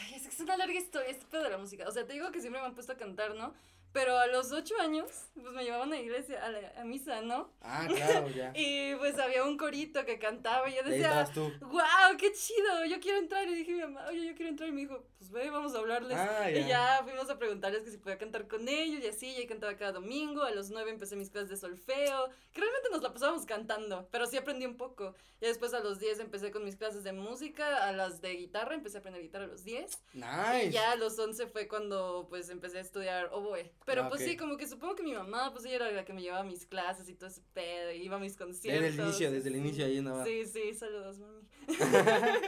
ay, es que es una larga historia, este pedo de la música, o sea, te digo que siempre me han puesto a cantar, ¿no? Pero a los ocho años, pues me llevaban a iglesia, a, la, a misa, ¿no? Ah, claro, ya. <laughs> Y pues había un corito que cantaba y yo decía, wow, qué chido, yo quiero entrar. Y dije a mi mamá, oye, yo quiero entrar. Y me dijo, pues ve, vamos a hablarles. Ah, Y ya. ya fuimos a preguntarles que si podía cantar con ellos y así. Y ahí cantaba cada domingo. A los nueve empecé mis clases de solfeo. Que realmente nos la pasábamos cantando, pero sí aprendí un poco. Y después a los diez empecé con mis clases de música. A las de guitarra, empecé a aprender guitarra a los diez. Nice. Y ya a los once fue cuando pues empecé a estudiar oboe. Pero Ah, pues sí, como que supongo que mi mamá, pues ella era la que me llevaba a mis clases y todo ese pedo. Y iba a mis conciertos. Desde el inicio, desde el inicio ahí andaba. Sí, sí, saludos, mami. <laughs>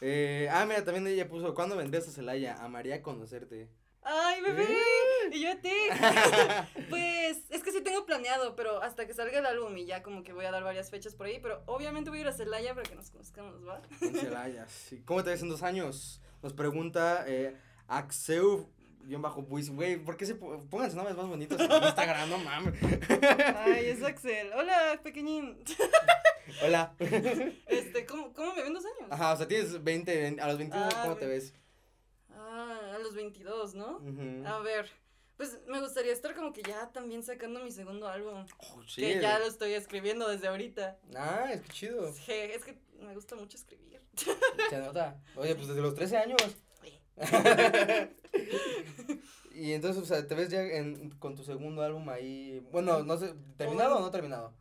Eh, ah, mira, también ella puso, ¿cuándo vendrías a Celaya? Amaría conocerte. ¡Ay, bebé! Eh. Y yo a ti. <laughs> pues es que sí tengo planeado, pero hasta que salga el álbum y ya como que voy a dar varias fechas por ahí. Pero obviamente voy a ir a Celaya para que nos conozcamos, ¿va? En Celaya, sí. ¿Cómo te ves en dos años? Nos pregunta eh, Axeu. Guión bajo pues, güey, ¿por qué se pónganse nombres más bonitos en Instagram? No mames. Ay, es Axel. Hola, pequeñín. <laughs> Hola. Este, ¿cómo, cómo me ven dos años? Ajá, o sea, tienes 20, a los 21, Ah, ¿cómo te ve- ves? Ah, a los 22, ¿no? A ver, pues me gustaría estar como que ya también sacando mi segundo álbum. Oh, sí. Que ya lo estoy escribiendo desde ahorita. Ah, es que chido. Sí, es que me gusta mucho escribir. Se nota. Oye, pues desde los 13 años. <laughs> Y entonces, o sea, te ves ya en, con tu segundo álbum ahí. Bueno, no sé, ¿terminado o no terminado?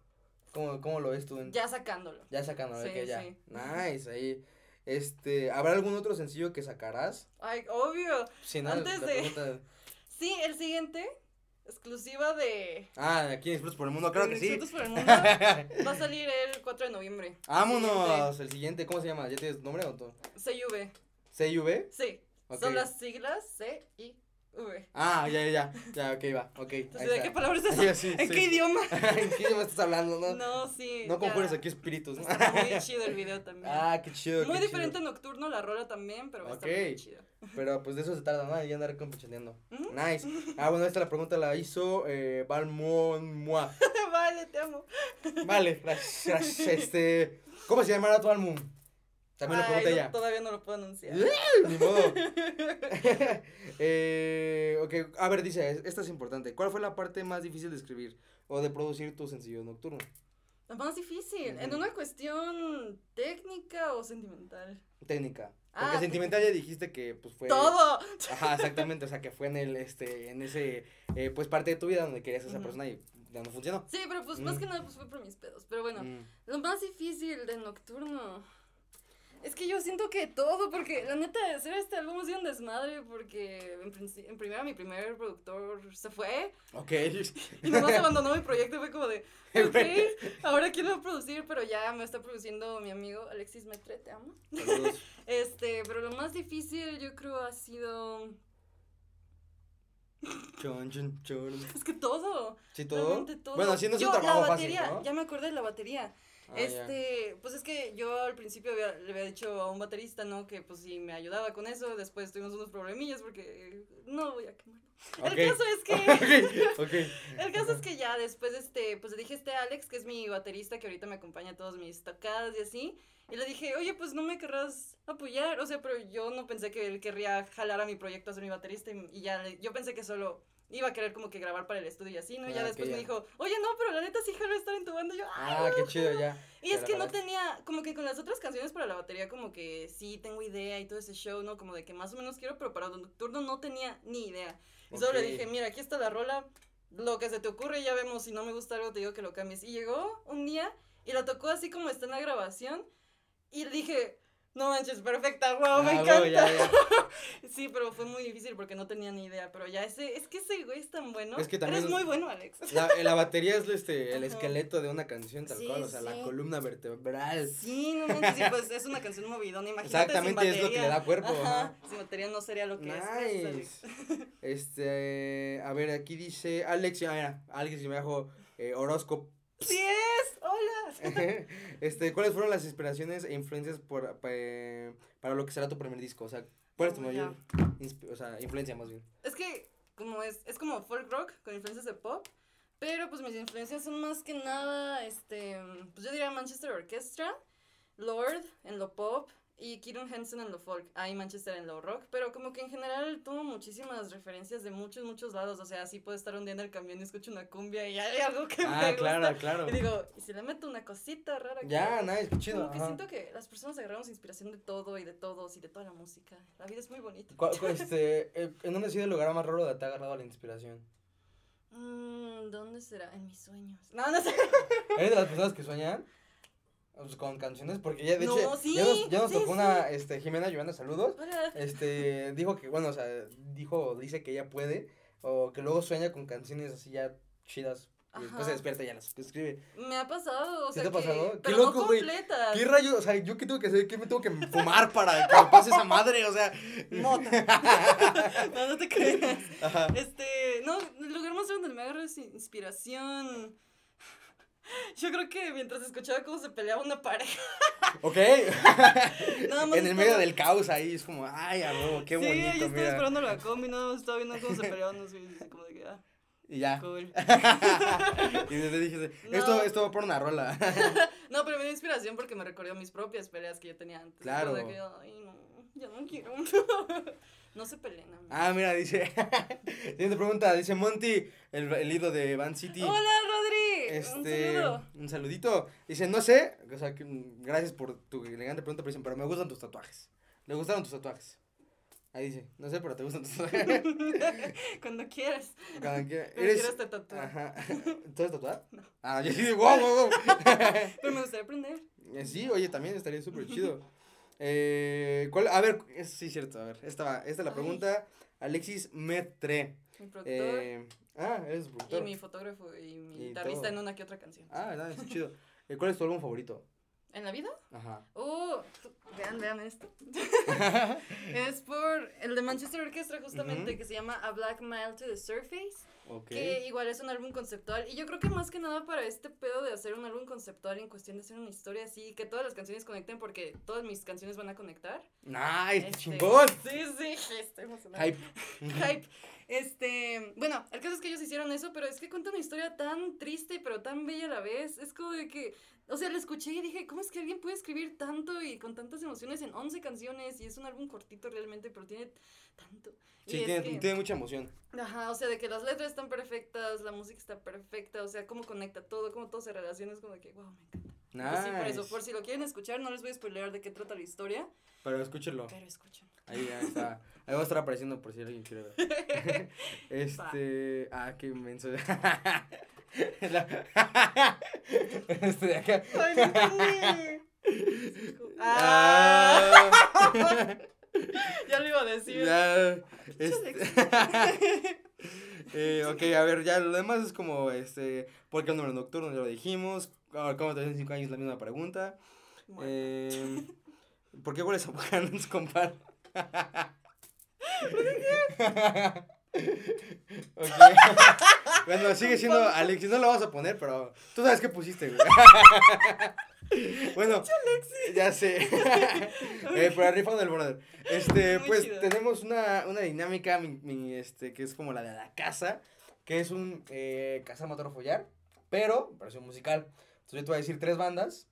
¿Cómo, cómo lo ves tú? En, Ya sacándolo. ya sacando, de Sí, que ya. sí. Nice, ahí. Este, ¿habrá algún otro sencillo que sacarás? Ay, obvio. Si no, Antes de- pregunta- <laughs> Sí, el siguiente, exclusiva de... Ah, aquí en Disfrutos por el Mundo, claro que sí. Por el <laughs> Mundo, va a salir el 4 de noviembre. Vámonos, el siguiente, ¿cómo se llama? ¿Ya tienes nombre o todo? CIV. ¿CIV? Sí. Son las siglas C I V. Ah, ya, ya, ya, ya, ok, va, ok. <laughs> Entonces, ¿de está. qué palabras es eso? <laughs> Ya, sí, ¿En sí. qué idioma? <laughs> ¿En qué idioma estás hablando? No, no, No, sí. conjures ya. aquí espíritus, ¿no? Está muy chido el video también. Ah, qué chido. muy qué diferente chido. nocturno, la rola también, pero va a estar Ok. muy chido. Pero pues de eso se trata, ¿no? Y andar compecheneando. Ujú. Nice. Ah, bueno, esta la pregunta la hizo eh, Balmon Mua. vale, te amo. Vale, gracias, gracias. Este, ¿cómo se llamará tu álbum? También lo Ay, pregunté no, ella. Todavía no lo puedo anunciar. <laughs> Ni modo. <laughs> eh, ok, a ver, dice, esta es importante. ¿Cuál fue la parte más difícil de escribir o de producir tu sencillo nocturno? Lo más difícil, en Ujú. una cuestión técnica o sentimental. Técnica. Porque Ah, sentimental ya dijiste que pues fue. Todo. Ajá, exactamente, o sea que fue en el, este, en ese, eh, pues parte de tu vida donde querías a esa Ujú. persona y ya no funcionó. Sí, pero pues más que nada pues fue por mis pedos. Pero bueno, Mm. lo más difícil de Nocturno. Es que yo siento que todo, porque la neta, hacer este álbum ha sido un desmadre, porque en, en primera mi primer productor se fue Ok. y nomás abandonó mi proyecto fue como de, <laughs> ok, ahora a producir, pero ya me está produciendo mi amigo Alexis Metre, te amo. <laughs> Este, pero lo más difícil yo creo ha sido, Chon, chon, chon. es que todo, ¿Sí todo? Bueno, haciendo Yo, un trabajo la fácil, batería, ¿no? ya me acordé de la batería. Ah. Este, pues es que yo al principio había- le había dicho a un baterista, ¿no? Que pues sí me ayudaba con eso, después tuvimos unos problemillas porque no voy a quemarlo. <laughs> Ok. <laughs> <laughs> El caso es que, el caso es que ya después, este, pues le dije a este Alex, que es mi baterista, que ahorita me acompaña a todas mis tocadas y así, y le dije, oye, pues no me querrás apoyar, o sea, pero yo no pensé que él querría jalar a mi proyecto a ser mi baterista y, y ya, le- yo pensé que solo iba a querer como que grabar para el estudio y así, ¿no? Y ya Ah, ok, después ya. me dijo, oye, no, pero la neta sí jalo estar en tu banda, y yo, "Ay, Ah, qué chido, ya. y es que no tenía, como que con las otras canciones para la batería, como que sí tengo idea y todo ese show, ¿no? Como de que más o menos quiero, pero para Nocturno no tenía ni idea. Y solo le dije, mira, aquí está la rola, lo que se te ocurre, ya vemos, si no me gusta algo te digo que lo cambies. Y llegó un día y la tocó así como está en la grabación y le dije, no manches, perfecta, wow, me Ah, encanta. ya, ya. <laughs> Sí, pero fue muy difícil porque no tenía ni idea, pero ya ese, es que ese güey es tan bueno. Es que también Eres es- muy bueno, Alex. <laughs> La, la batería es este, el Ajá. esqueleto de una canción tal Sí, cual, o sea, la columna vertebral. Sí, no manches, sí, pues es una canción movidona, imagínate Exactamente, sin es lo que le da cuerpo, Ajá, sin batería no sería lo que es. Este, a ver, aquí dice Alex, ah, mira, Alex me dijo eh, horóscopo. Sí es, hola. este, ¿cuáles fueron las inspiraciones e influencias por, pa- eh, para lo que será tu primer disco? O sea, ¿cuál es tu Oh, mayor o sea, influencia más bien? Es que como es, es como folk rock con influencias de pop, pero pues mis influencias son más que nada, este, pues yo diría Manchester Orchestra, Lord en lo pop y Kieran Henson en lo folk, ahí Manchester en lo rock, pero como que en general tomo muchísimas referencias de muchos, muchos lados, o sea, así puedo estar un día en el camión y escucho una cumbia y hay algo que Ah, me gusta. claro, claro. Y digo, ¿y si le meto una cosita rara? Ya, nice, qué chido. Como que siento que las personas agarramos inspiración de todo y de todos y de toda la música. La vida es muy bonita. Este, eh, ¿En dónde ha sido el lugar más raro de te ha agarrado la inspiración? Mm, ¿Dónde será? En mis sueños. No, no sé. ¿Eres de las personas que sueñan? Pues, con canciones, porque ya de No, hecho sí, ya nos, ya nos sí, tocó una este Jimena Giovanna, saludos. Hola. Este, dijo que bueno, o sea, dijo, dice que ella puede o que luego sueña con canciones así ya chidas y después se despierta y ya las escribe. Me ha pasado, o ¿Sí sea, te ha que- pasado? Qué pero loco, no güey. completas. ¿Qué rayos? O sea, yo qué tengo que hacer, qué me tengo que fumar para que me pase esa madre, o sea. Mota. <laughs> no, no te creas. Ajá. Este, no, el lugar más donde me agarro es inspiración. Yo creo que mientras escuchaba cómo se peleaba una pareja. <laughs> Ok. <laughs> Nada más en el medio del caos ahí es como, ay, amor, qué sí, bonito, yo estaba esperando la combi, nada más estaba viendo cómo se peleaban así como de que, ah. Y ya. Cool. <laughs> y desde dije, No. esto, esto va por una rola. No, pero me dio inspiración porque me recordó mis propias peleas que yo tenía antes. Claro. Como de que, ay, no, <laughs> ya no quiero. no se peleen. amigos. ah, mira, dice. <laughs> Siguiente pregunta. Dice Monty, el, el ídolo de Van City. Hola, Rodri. Un Este, saludo. un saludito. Dice, no sé, o sea, que, gracias por tu elegante pregunta, pero dicen, pero me gustan tus tatuajes. ¿Le gustaron tus tatuajes? Ahí dice, no sé, pero te gustan tus tatuajes. <laughs> Cuando quieras. Cuando quiera- Cuando Eres... quieras te tatúo. Ajá. ¿Tú eres tatuada? Ah, yo de wow, wow, wow. Pero me gustaría aprender. Eh, Sí, oye, también estaría súper chido. Eh, ¿cuál? A ver, es, sí, cierto, a ver, esta, esta es la Ay. pregunta. Alexis Metre. Mi productor. Eh, ah, eres y productor. mi fotógrafo y mi Y guitarrista todo. en una que otra canción. Ah, verdad, es chido. Eh, ¿Cuál es tu álbum favorito? ¿En la vida? Ajá. Oh, vean, vean esto. <laughs> es por el de Manchester Orchestra justamente Ujú. que se llama A Black Mile to the Surface. Que igual es un álbum conceptual. Y yo creo que más que nada para este pedo de hacer un álbum conceptual en cuestión de hacer una historia así, que todas las canciones conecten porque todas mis canciones van a conectar. Nice, Este, chingón. Sí, sí, <laughs> estoy emocionada. Hype. <laughs> Hype. Este, bueno, el caso es que ellos hicieron eso, pero es que cuenta una historia tan triste, pero tan bella a la vez. Es como de que, o sea, lo escuché y dije, ¿cómo es que alguien puede escribir tanto y con tantas emociones en 11 canciones? Y es un álbum cortito realmente, pero tiene tanto. Sí, tiene, que- tiene mucha emoción. Ajá, o sea, de que las letras están perfectas, la música está perfecta, o sea, cómo conecta todo, cómo todo se relaciona, es como de que, wow, me encanta. Nice. Pues sí, por eso, por si lo quieren escuchar, no les voy a spoilear de qué trata la historia, Pero escúchenlo. pero escuchen. Ahí ya está. Ahí va a estar apareciendo por si alguien quiere ver. <laughs> <laughs> este. Ah, qué inmenso. <laughs> La- <laughs> de acá. ¡Ay, no entendí! <laughs> ¡Ah! Ah. <laughs> Ya lo iba a decir. Ya, este- eh, ok, a ver, ya lo demás es como, este, ¿por qué el número nocturno? Ya lo dijimos. Ahora, ¿Cómo te en 5 años? La misma pregunta. Bueno, Eh, ¿Por qué hueles a Buchanan's con <laughs> <laughs> Bueno, sigue siendo Alexis, no lo vas a poner, pero tú sabes qué pusiste, güey. <laughs> Bueno, ya sé. eh, pero arriba del brother. Este, Muy pues chido. tenemos una, una dinámica, mi, mi, este, que es como la de la casa, que es un eh, casa matar o follar, pero versión musical. Entonces yo te voy a decir tres bandas.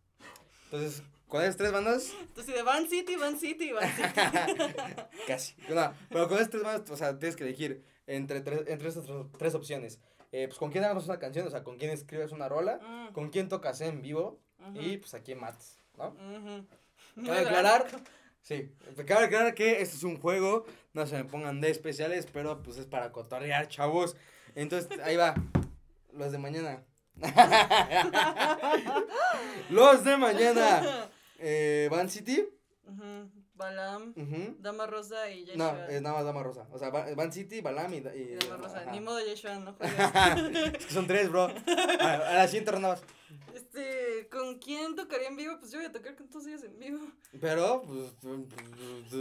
Entonces, ¿cuáles tres bandas? Entonces, de Van City, Van City, Van City. <laughs> Casi. No, pero con estas tres bandas, o sea, tienes que elegir entre tres, entre estas tres, opciones. Eh, pues con quién hagas una canción, o sea, con quién escribes una rola, Mm, con quién tocas en vivo y pues a quién matas, ¿no? ujú. Cabe <laughs> aclarar, sí, cabe aclarar que esto es un juego, no se me pongan de especiales, pero pues es para cotorrear, chavos. Entonces, ahí va, los de mañana. <laughs> los de mañana. Eh, Van City. Ujú, Balam. Dama Rosa y No, Yeshua. es nada más Dama Rosa. O sea, Va- Van City, Balam y... y- Y Dama Rosa. ajá. Ni modo Yeshua, no <laughs> es que son tres, bro. <laughs> A, a la siguiente ronda vas. Este, ¿con quién tocaría en vivo? Pues yo voy a tocar con todos ellos en vivo. Pero, pues, pues,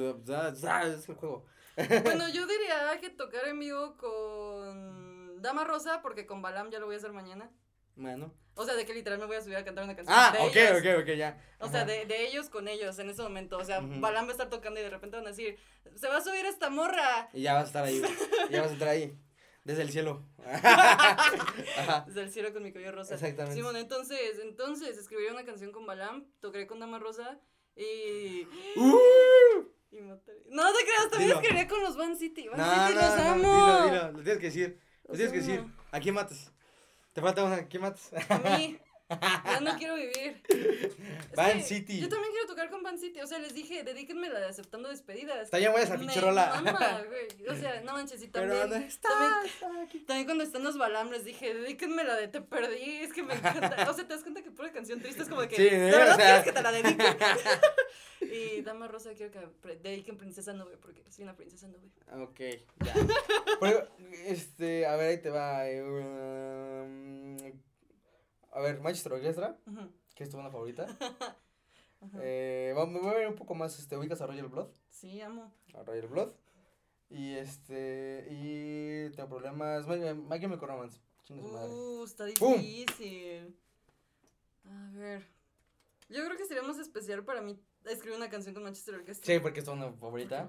es el juego. Bueno, yo <laughs> diría que tocar en vivo con Dama Rosa, porque con Balam ya lo voy a hacer mañana. Bueno. O sea, de que literal me voy a subir a cantar una canción. Ah, de ok, ellos. ok, ok, ya. O sea, de, de ellos con ellos en ese momento. O sea, Ujú. Balam va a estar tocando y de repente van a decir, se va a subir esta morra. Y ya vas a estar ahí. <laughs> Ya vas a estar ahí. Desde el cielo. <laughs> Desde el cielo con mi cabello rosa. Exactamente. Simón, entonces, entonces escribiría una canción con Balam, tocaré con Dama Rosa y. ¡Uh! y mataré- No te creas, también Dilo. escribiría con los Van City. Van No, City, no, los no, amo. Dilo, dilo. Lo tienes que decir. Lo Los tienes que decir. ¿A quién matas? Te falta una. ¿A quién matas? A mí. Ya no quiero vivir. <laughs> Es Van que City. Yo también quiero tocar con Van City. O sea, les dije, dedíquenme la de aceptando despedidas. Está bien buena esa Me pinche rola. mama, <laughs> güey. O sea, no manches, y Pero también. ¿dónde está? también, también cuando están los balam les dije, dedíquenme la de Te perdí, es que me encanta. O sea, te das cuenta que pura canción triste es como de que. Sí, ¿De ¿eh? verdad O sea- quieres que te la dedique? <laughs> y Dama Rosa quiero que dediquen Princesa Nube, porque soy una princesa nube. Ok, ya. Pero, este, a ver, ahí te va. eh, um, a ver, Manchester Orchestra, Ujú, que es tu banda favorita. <laughs> Eh, va- me voy a ver un poco más, este, ubicas a Royal Blood. Sí, amo. A Royal Blood. Y este, y tengo problemas. My, Chemical Romance. Chinga su madre. Uh, está ¡Pum! difícil. A ver. Yo creo que sería más especial para mí escribir una canción con Manchester Orchestra. Sí, porque es tu banda favorita.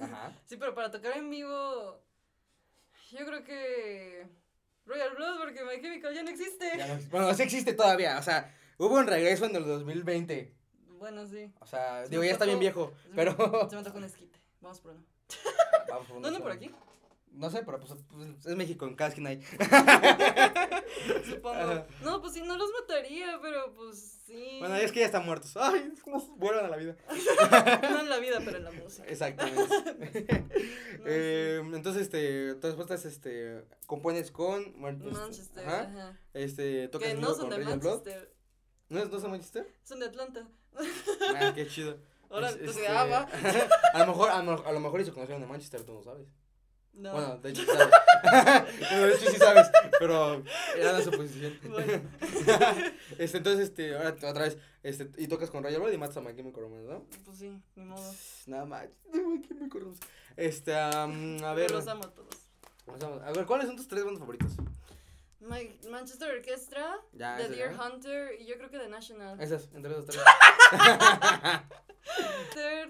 Ajá. Sí, pero para tocar en vivo, yo creo que Royal Blood porque My Chemical ya no existe. Ya no- bueno, sí existe todavía, o sea, hubo un regreso en el 2020. Bueno, sí. O sea, Se digo, ya está bien viejo, se me- pero... Se me antojó un esquite. Vamos por uno. <laughs> Vamos por uno ¿Dónde por aquí? No sé, pero pues, pues, es México, en cada esquina hay. <laughs> Supongo. Ajá. No, pues sí, no los mataría, pero pues sí. Bueno, es que ya están muertos. Ay, vuelvan a la vida. <laughs> No en la vida, pero en la música. Exactamente. <laughs> No, Eh, entonces, este, tu respuesta es, este, compones con sí. Manchester, Ajá. ajá. Este, tocas Que no son con de Blood. Manchester, ¿No es, no es de Manchester? son de Atlanta. Ah, qué chido. Ahora, Es- entonces, este, ah, va. a lo mejor, a, lo- a lo mejor y se conocieron de Manchester, tú no sabes. No. Bueno, de hecho sí sabes. <laughs> bueno, de hecho sí sabes, pero era la suposición. <laughs> Bueno. <laughs> este, entonces, este, ahora otra vez, este, y tocas con Royal Blood y matas a My Chemical Romance, ¿no? Pues sí, ni modo. Nada más. My Chemical Romance. Este, am, a ver. Pero los amo a todos. Vamos A ver, ¿cuáles son tus tres bandas favoritas? My, Manchester Orchestra, Ya, The Deer ¿no? Hunter y yo creo que The National. Esas, entre esos tres.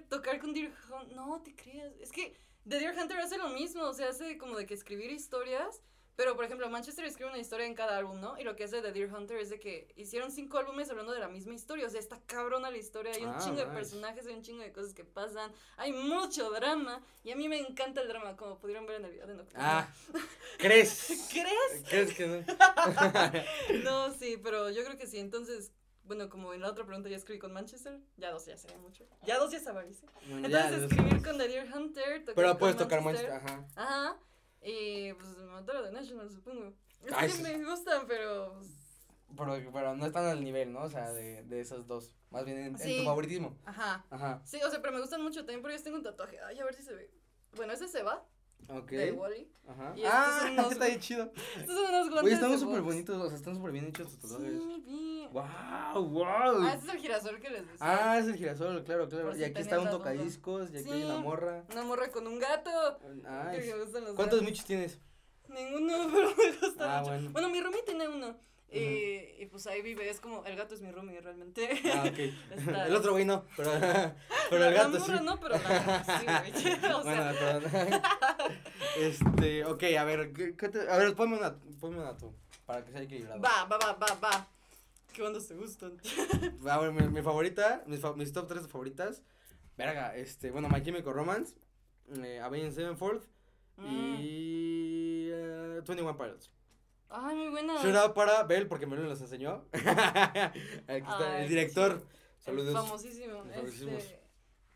Tocar con Deer Hunter. No te creas. Es que The Deer Hunter hace lo mismo. O sea, hace como de que escribir historias. Pero, por ejemplo, Manchester escribe una historia en cada álbum, ¿no? Y lo que hace The Deer Hunter es de que hicieron cinco álbumes hablando de la misma historia. O sea, está cabrona la historia. Hay un Ah, chingo de personajes, hay un chingo de cosas que pasan. Hay mucho drama. Y a mí me encanta el drama, como pudieron ver en el video de Nocturno. Ah, <laughs> ¿crees? ¿Crees? ¿Crees que no? <laughs> No, sí, pero yo creo que sí. Entonces, bueno, como en la otra pregunta ya escribí con Manchester, ya dos ya sería mucho. Ya dos ya avaricia. Bueno, Entonces, escribir con The Deer Hunter, tocar Pero puedes tocar Manchester, ajá. Ajá. Y pues matar a The National, supongo. Es Ay, que sí. me gustan, pero. pues, Pero, pero no están al nivel, ¿no? O sea, de, de esos dos. Más bien en, en tu favoritismo. Ajá. Ajá. Sí, o sea, pero me gustan mucho también porque yo tengo un tatuaje. Ay, a ver si se ve. Bueno, ese se va, Ok. de Wally. Ajá. Y Ah, <laughs> unos- está bien chido. Estos son unos guantes. Oye, están súper bonitos, o sea, están súper bien hechos tus tatuajes. Sí, vi. Wow, wow. Ah, ese es el girasol que les decía. Ah, es el girasol, claro, claro. Y aquí está un tocadiscos, y aquí hay una morra. Una morra con un gato. Nice. Que me gustan los ¿Cuántos michis tienes? Ninguno, <laughs> pero me gusta Ah, mucho. bueno. Bueno. mi roomie tiene uno. Eh, y pues ahí vive, es como, el gato es mi roomie realmente. Ah, ok. <laughs> Está- El otro güey no, pero, <laughs> pero el gato la sí. no, pero la sí, güey. <laughs> o Bueno, sea, perdón. Este, ok, a ver, ¿qué, qué te- a ver, ponme una, ponme una tú, para que sea equilibrado. va, va, va, va, va. ¿Qué bandas te gustan? A ver, mi, mi favorita, mis, fa- mis top 3 favoritas, verga, este, bueno, My Chemical Romance, eh, Avenged Sevenfold Mm. y eh, 21 Pilots. Ay, muy buena. Shout out para Bell, porque me los enseñó. <laughs> Aquí está, Ay, el director. Saludos. Famosísimo. Este,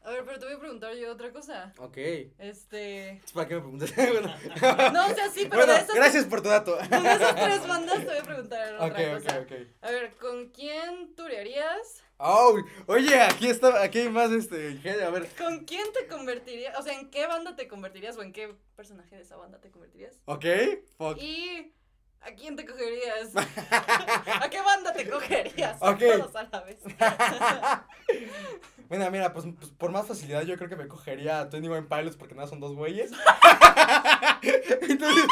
a ver, pero te voy a preguntar yo otra cosa. Ok. Este. ¿Para qué me preguntas? <laughs> bueno, No, o sea, sí, pero bueno, de esas, gracias por tu dato. de esas tres bandas te voy a preguntar otra Ok, cosa. ok, ok. A ver, ¿con quién turearías? Oh, oye, aquí está, aquí hay más este a ver. ¿Con quién te convertirías? O sea, ¿en qué banda te convertirías o en qué personaje de esa banda te convertirías? Ok, fuck. Y ¿a quién te cogerías? <laughs> ¿A qué banda te cogerías? Ok. Todos a la vez. <laughs> Mira, mira, pues, pues, por más facilidad yo creo que me cogería a 21 Pilots porque nada son dos güeyes. <laughs> Entonces,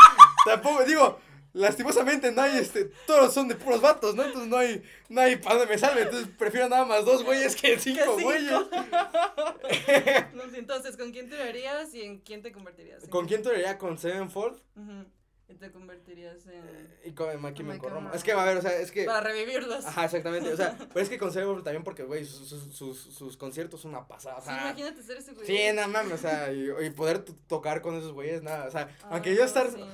tampoco, digo, lastimosamente no hay este, todos son de puros vatos, ¿no? Entonces no hay, no hay para donde me salve, entonces prefiero nada más dos güeyes que cinco cinco. güeyes. Entonces, ¿con quién turearías y en quién te convertirías? ¿Con quién turearía? ¿Con Sevenfold? Ujú. Y te convertirías en... Y Chemical My Chemical Romance. Es que, a ver, o sea, es que... Para revivirlos. Ajá, exactamente. O sea, <laughs> pero es que con Sevenfold también porque, güey, sus, sus, sus, sus conciertos son una pasada. O Sí, sea, imagínate ser ese güey. Sí, nada mames, o sea, y, y poder tocar con esos güeyes, nada, o sea, Ah, aunque yo estar, sí.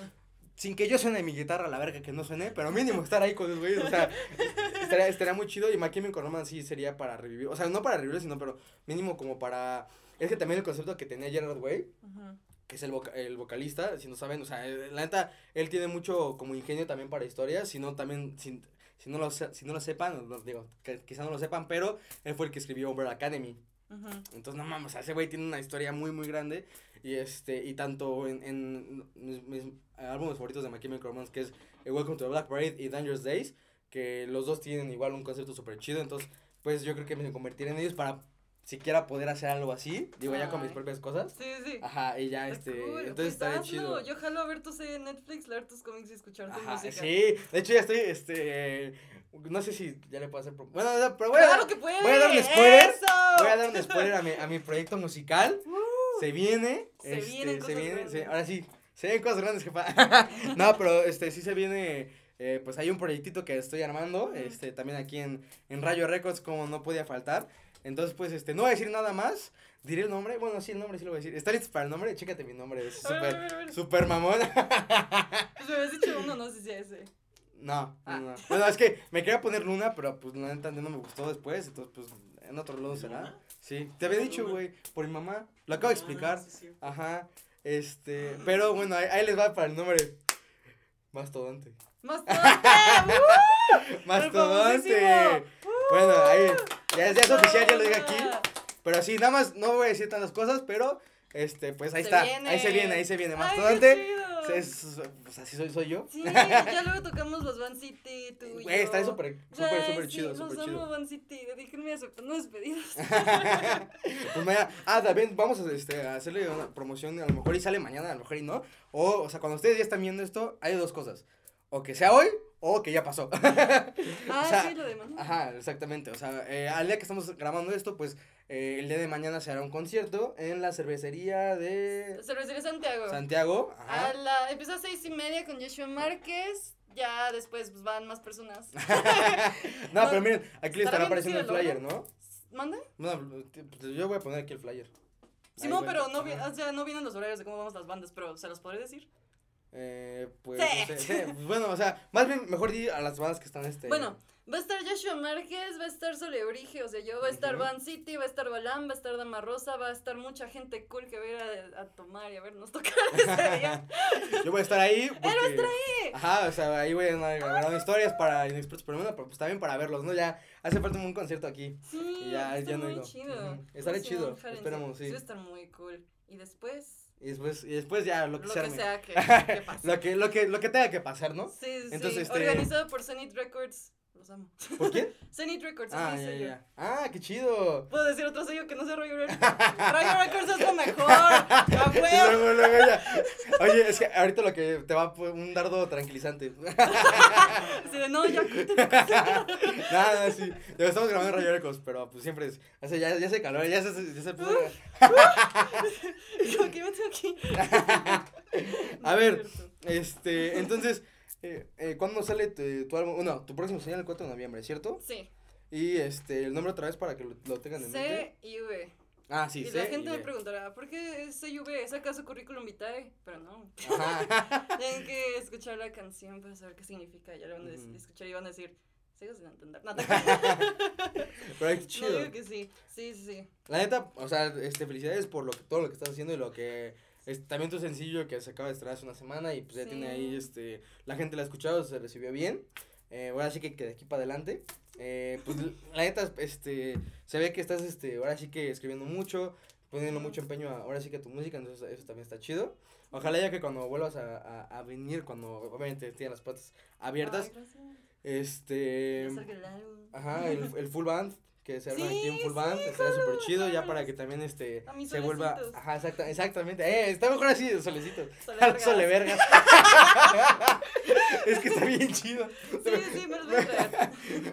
sin que yo suene mi guitarra, la verga que no suene, pero mínimo estar ahí con esos güeyes, o sea, <laughs> estaría, estaría muy chido y Chemical Romance sí sería para revivir, o sea, no para revivir, sino, pero mínimo como para, es que también el concepto que tenía Gerard Way, Ujú. Que es el, voca- el vocalista, si no saben, o sea, eh, la neta, él tiene mucho como ingenio también para historias, si no también, si, si no lo, si no lo sepan, no, digo, que, quizá no lo sepan, pero él fue el que escribió Umbrella Academy, entonces, no mames, o sea, ese güey tiene una historia muy, muy grande. Y este, y tanto en, en mis, mis álbumes favoritos de My Chemical Romance, que es eh, Welcome to the Black Parade y Dangerous Days, que los dos tienen igual un concepto súper chido. Entonces, pues yo creo que me convertiré en ellos para siquiera poder hacer algo así. Digo, ya con mis propias cosas. Sí, sí. Ajá, y ya, Está este, cool. entonces Pues estaría hazlo. chido. Yo jalo a ver tu serie Netflix, leer tus cómics y escuchar tu Ajá, música. sí, de hecho ya estoy, este, no sé si ya le puedo hacer, pro- bueno, no, pero voy a, ¡Claro que puede! voy a dar un spoiler. ¡Eso! voy a dar un <laughs> spoiler a mi, a mi proyecto musical. Se viene. Se este, vienen se viene. se- ahora sí, Se ven cosas grandes, jefa. <laughs> no, pero este sí se viene. eh, pues hay un proyectito que estoy armando. Este, también aquí en, en Rayo Records, como no podía faltar. Entonces, pues, este, no voy a decir nada más. Diré el nombre. Bueno, sí, el nombre sí lo voy a decir. ¿Está listo para el nombre? Chécate mi nombre. Es súper, súper mamón. Pues me habías dicho uno, no sé si ese. No, Ah. no, no. Bueno, es que me quería poner Luna, pero pues la neta no me gustó después. Entonces, pues, en otro lado será. Sí, te había dicho, güey, por mi mamá. Lo acabo de explicar. Ah, sí. Ajá. Este, pero bueno, ahí, ahí les va para el nombre. Mastodonte. ¡Mastodonte! <laughs> Mastodonte. Bueno, ahí. Ya, ya es oficial, ya lo digo aquí. Pero sí, nada más no voy a decir tantas cosas, pero este, pues ahí Se está. viene. Ahí se viene, ahí se viene. Ay, Mastodonte. chido. Es, pues así soy, soy yo. Sí, <laughs> ya luego tocamos los Van City, tú y Güey, está yo. súper, súper, Ay, súper chido, súper amo, chido. Van City. Déjenme aceptando despedidos. <laughs> pues mañana, ah, también vamos a, este, a hacerle una promoción, a lo mejor y sale mañana, a lo mejor y no. O, o sea, cuando ustedes ya están viendo esto, hay dos cosas. O que sea hoy, o que ya pasó. <laughs> Ah, O sea, sí, lo demás. Ajá, exactamente. O sea, eh, al día que estamos grabando esto, pues eh, el día de mañana se hará un concierto en la cervecería de Cervecería Santiago. Santiago. Ajá. A la, empieza a seis y media con Joshua Márquez. Ya después pues, van más personas. <laughs> no, pero miren, aquí le estará apareciendo el ¿no? flyer, ¿no? ¿Manda? Bueno, pues, yo voy a poner aquí el flyer. Sí, Ahí, no, pero no, o sea, no vienen los horarios de cómo vamos las bandas, pero ¿se los podré decir? Eh, pues, Sí. no sé, sí, pues, <laughs> bueno, o sea, más bien, mejor di a las bandas que están este. Bueno, va a estar Joshua Márquez, va a estar Solebrige, o sea, yo, va a estar. Van City, va a estar Balam, va a estar Dama Rosa, va a estar mucha gente cool que va a ir a, a tomar y a vernos tocar <laughs> ese día. <laughs> Yo voy a estar ahí. Porque, va a estar ahí! Ajá, o sea, ahí voy a grabar historias para Inexpertos por el Mundo, pero pues también para verlos, ¿no? Ya hace falta un concierto aquí. Sí, Y ya- está ya muy ido. chido. Ujú. Estaré Sí, chido, esperamos, sí. va a estar muy cool. Y después, Y después, y después ya lo que, lo se que sea que, que pase. <laughs> lo que, lo que, lo que tenga que pasar, ¿no? Sí, sí, Entonces, sí. este- Organizado por Zenith Records. Los amo. ¿Por quién? <laughs> Zenith Records, ah, es mi ya, sello. ya. Ah, qué chido. Puedo decir otro sello que no sea Rayo Records. Rayo Records es lo mejor. ¡A <laughs> huevo! luego, luego ya. Oye, es que ahorita lo que te va un dardo tranquilizante. Así de, no, ya. <laughs> Nada, no, sí. Ya estamos grabando en Rayo Records, pero pues siempre es. O sea, ya, ya se calor, ya se, ya se puso. Como que me tengo aquí. A ver, este, entonces, eh, eh, ¿cuándo sale tu, tu álbum? No, tu próximo señal el 4 de noviembre, ¿cierto? Sí. Y este, el nombre otra vez para que lo, lo tengan en mente. C y V. Ah, sí, y C la gente y me preguntará, ¿por qué es CUV? ¿Es acaso currículum vitae? Pero no. <laughs> Tienen que escuchar la canción para saber qué significa. Ya lo van a des- Ujú. escuchar y van a decir, sigo sin entender. No. <laughs> Pero qué No, chido. digo que sí. Sí, sí, sí. La neta, o sea, este, felicidades por lo que, todo lo que estás haciendo y lo que. Es, también tu sencillo que se acaba de estrenar hace una semana y pues ya Sí. tiene ahí, este, la gente la ha escuchado, se recibió bien. Eh, ahora sí que, que de aquí para adelante. Eh, pues la neta, este, se ve que estás, este, ahora sí que escribiendo mucho, poniendo mucho empeño a- ahora sí que a tu música, entonces eso también está chido. Ojalá ya que cuando vuelvas a, a, a venir, cuando obviamente tienen las puertas abiertas, Ay, este, ajá, el, el full band, que se arma aquí un Sí, full band, sí, estaría súper chido, ya para que también, este, A mis se vuelva, solecitos. ajá, exacta, exactamente, eh, está mejor así, solecitos. <laughs> Sole Jalo, vergas. Sole vergas. <laughs> es que está bien chido. Sí, sí, me los voy a traer.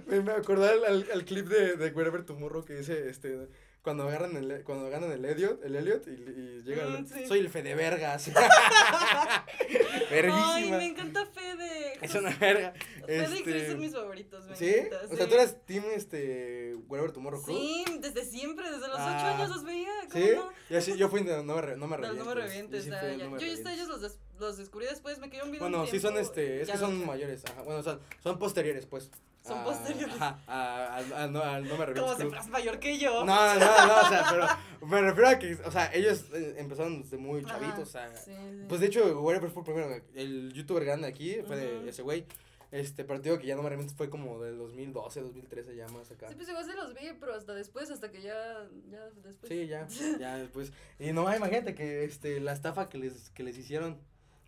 Me, me acordé al, al, al clip de, de Wherever Tomorrow que dice, este, cuando agarran el, cuando ganan el Elliot, el Elliot y, y llega el- Mm, sí. soy el Fede Vergas. <laughs> Ay, Verguísima. me encanta Fede. Es una verga. Fede y Chris Este, son mis favoritos. Me ¿Sí? encanta, O sea, tú eres team, este, Wherever Tomorrow Crew. Sí, desde siempre, desde los ocho Ah. años los veía. ¿cómo ¿Sí? no? Yo, fui No me, re- no me Pero no me revientes. de ya- No me yo revientes. ellos los, des- los descubrí después, me bien. un Bueno, sí son este, es que son mayores, ajá, bueno, son, son posteriores, pues. Son a- posteriores. Ajá, a, a- a- no, al No me revientes Como es mayor que yo. No, no, no, o sea, pero me refiero a que, o sea, ellos eh, empezaron desde muy chavitos, o sea, sí, sí. pues de hecho, Wherever fue primero, el youtuber grande aquí fue de ese güey, este, pero digo que ya no me revientes fue como del 2012, 2013 ya más acá. Sí, pues igual se los vi, pero hasta después, hasta que ya, ya después. Sí, ya, <laughs> ya después, y no, imagínate que, este, la estafa que les, que les hicieron,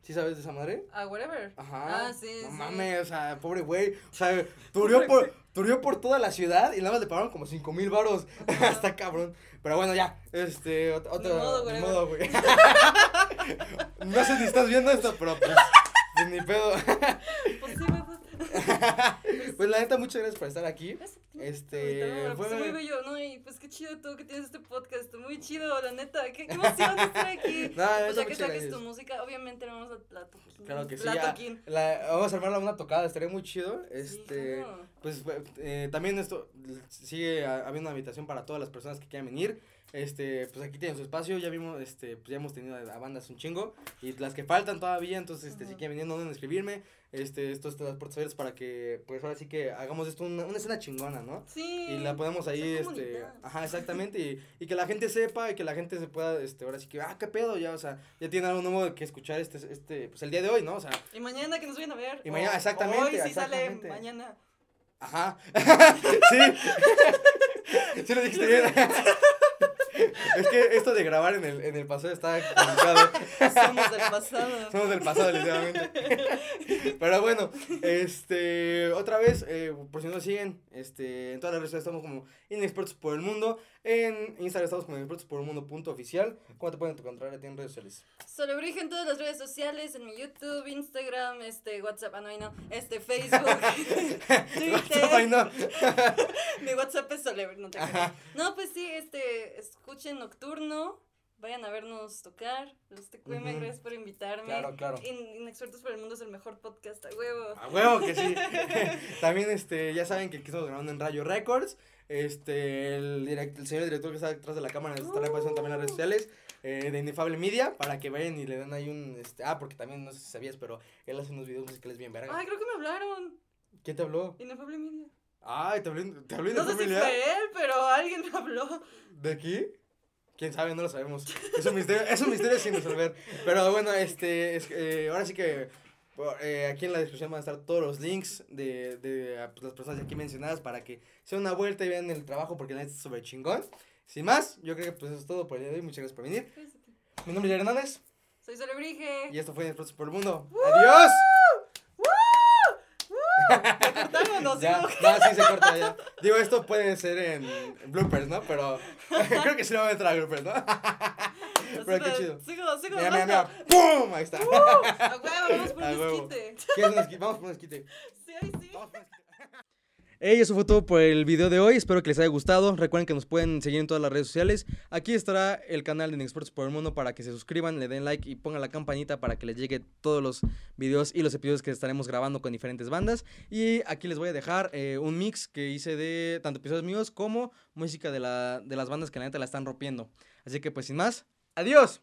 ¿sí sabes de esa madre? Ah, whatever. Ajá. Ah, sí, No sí. mames, o sea, pobre güey. O sea, <laughs> turió por, turió por toda la ciudad y nada más le pagaron como cinco mil varos. Ajá. <laughs> Está cabrón. Pero bueno, ya. Este, ot- otro. Modo, güey. modo, güey. <laughs> no sé si estás viendo esto, pero pues. pues ni pedo. <laughs> Pues la neta, muchas gracias por estar aquí. Este, pues, muy bello, ¿no? Y pues qué chido tú que tienes este podcast, muy chido, la neta, qué, qué emoción estar aquí. <laughs> No, pues ya que saques es- tu música, obviamente vamos a la toquín. Claro que sí, La ya, toquín. la- vamos a armarla una tocada, estaría muy chido. Sí, Este, claro. pues eh, también esto sigue habiendo una invitación para todas las personas que quieran venir. Este, pues aquí tienen su espacio, ya vimos, este, pues ya hemos tenido a, bandas un chingo y las que faltan todavía, entonces, este, si Ujú. quieren venir, no duden en escribirme, este, esto está las puertas abiertas para que, pues ahora sí que hagamos esto una, una escena chingona, ¿no? Sí. Y la podemos ahí, este, comunidad. ajá, exactamente, y, y que la gente sepa y que la gente se pueda, este, ahora sí que, ah, qué pedo, ya, o sea, ya tiene algo nuevo que escuchar este, este, pues el día de hoy, ¿no? O sea, Y mañana que nos vayan a ver. Y mañana, exactamente, Hoy sí exactamente. sale mañana. Ajá. <laughs> sí. <laughs> sí lo dijiste bien. <laughs> es que esto de grabar en el, en el pasado está complicado. Somos del pasado. Somos del pasado, literalmente. Pero bueno, este, otra vez, eh, por si no nos siguen, este, en todas las redes estamos como Inexpertos por el Mundo. En Instagram estamos como Inexpertos por el Mundo punto oficial. ¿Cómo te pueden encontrar a ti en redes sociales? Solebrige en todas las redes sociales, en mi YouTube, Instagram, este, WhatsApp, ah, no, ahí no, este, Facebook, <laughs> Twitter. No. <laughs> Mi WhatsApp es Solebrige, no te creas. No, pues sí, este, escuchen Nocturno, vayan a vernos tocar, los TQM, Ujú. gracias por invitarme. Claro, claro. In- Inexpertos por el Mundo es el mejor podcast, a huevo. A huevo que sí. <laughs> <laughs> También, este, ya saben que aquí estamos grabando en Rayo Records. Este, el, direct- el señor director que está detrás de la cámara estará pasando también en las redes sociales eh, de Inefable Media para que vayan y le den ahí un, este, ah, porque también no sé si sabías, pero él hace unos videos musicales bien verga. Ay, creo que me hablaron, ¿Quién te habló? Inefable Media. Ay, te habló, te habló No sé si Inefable Media. fue él, pero alguien me habló. ¿De aquí? ¿Quién sabe? No lo sabemos. Es un misterio, es un misterio sin resolver. Pero bueno, este, es, eh, ahora sí que eh, aquí en la descripción van a estar todos los links de, de ah, pues, las personas aquí mencionadas para que se den una vuelta y vean el trabajo porque la neta es súper chingón. Sin más, yo creo que pues eso es todo por el día de hoy. Muchas gracias por venir. Mi nombre es Hernández Soy Solebrige. y esto fue Inexpertos por el Mundo. ¡Adiós! ¿Cortaron o Ya, sigo? no, sí se corta ya. Digo, esto puede ser en, bloopers, ¿no? Pero <laughs> creo que sí lo va a entrar a bloopers, ¿no? <laughs> Pero qué chido. Sigo, sigo Mira, mira, mira. ¡Pum! Ahí está. A huevo, vamos por <laughs> un esquite. ¿Quieres un esquite? Vamos por un esquite. Sí, ahí sí. Vamos por un esquite. Hey, eso fue todo por el video de hoy. Espero que les haya gustado. Recuerden que nos pueden seguir en todas las redes sociales. Aquí estará el canal de Inexpertos por el Mundo para que se suscriban, le den like y pongan la campanita para que les llegue todos los videos y los episodios que estaremos grabando con diferentes bandas. Y aquí les voy a dejar eh, un mix que hice de tanto episodios míos como música de, la, de las bandas que la neta la están rompiendo. Así que pues sin más, adiós.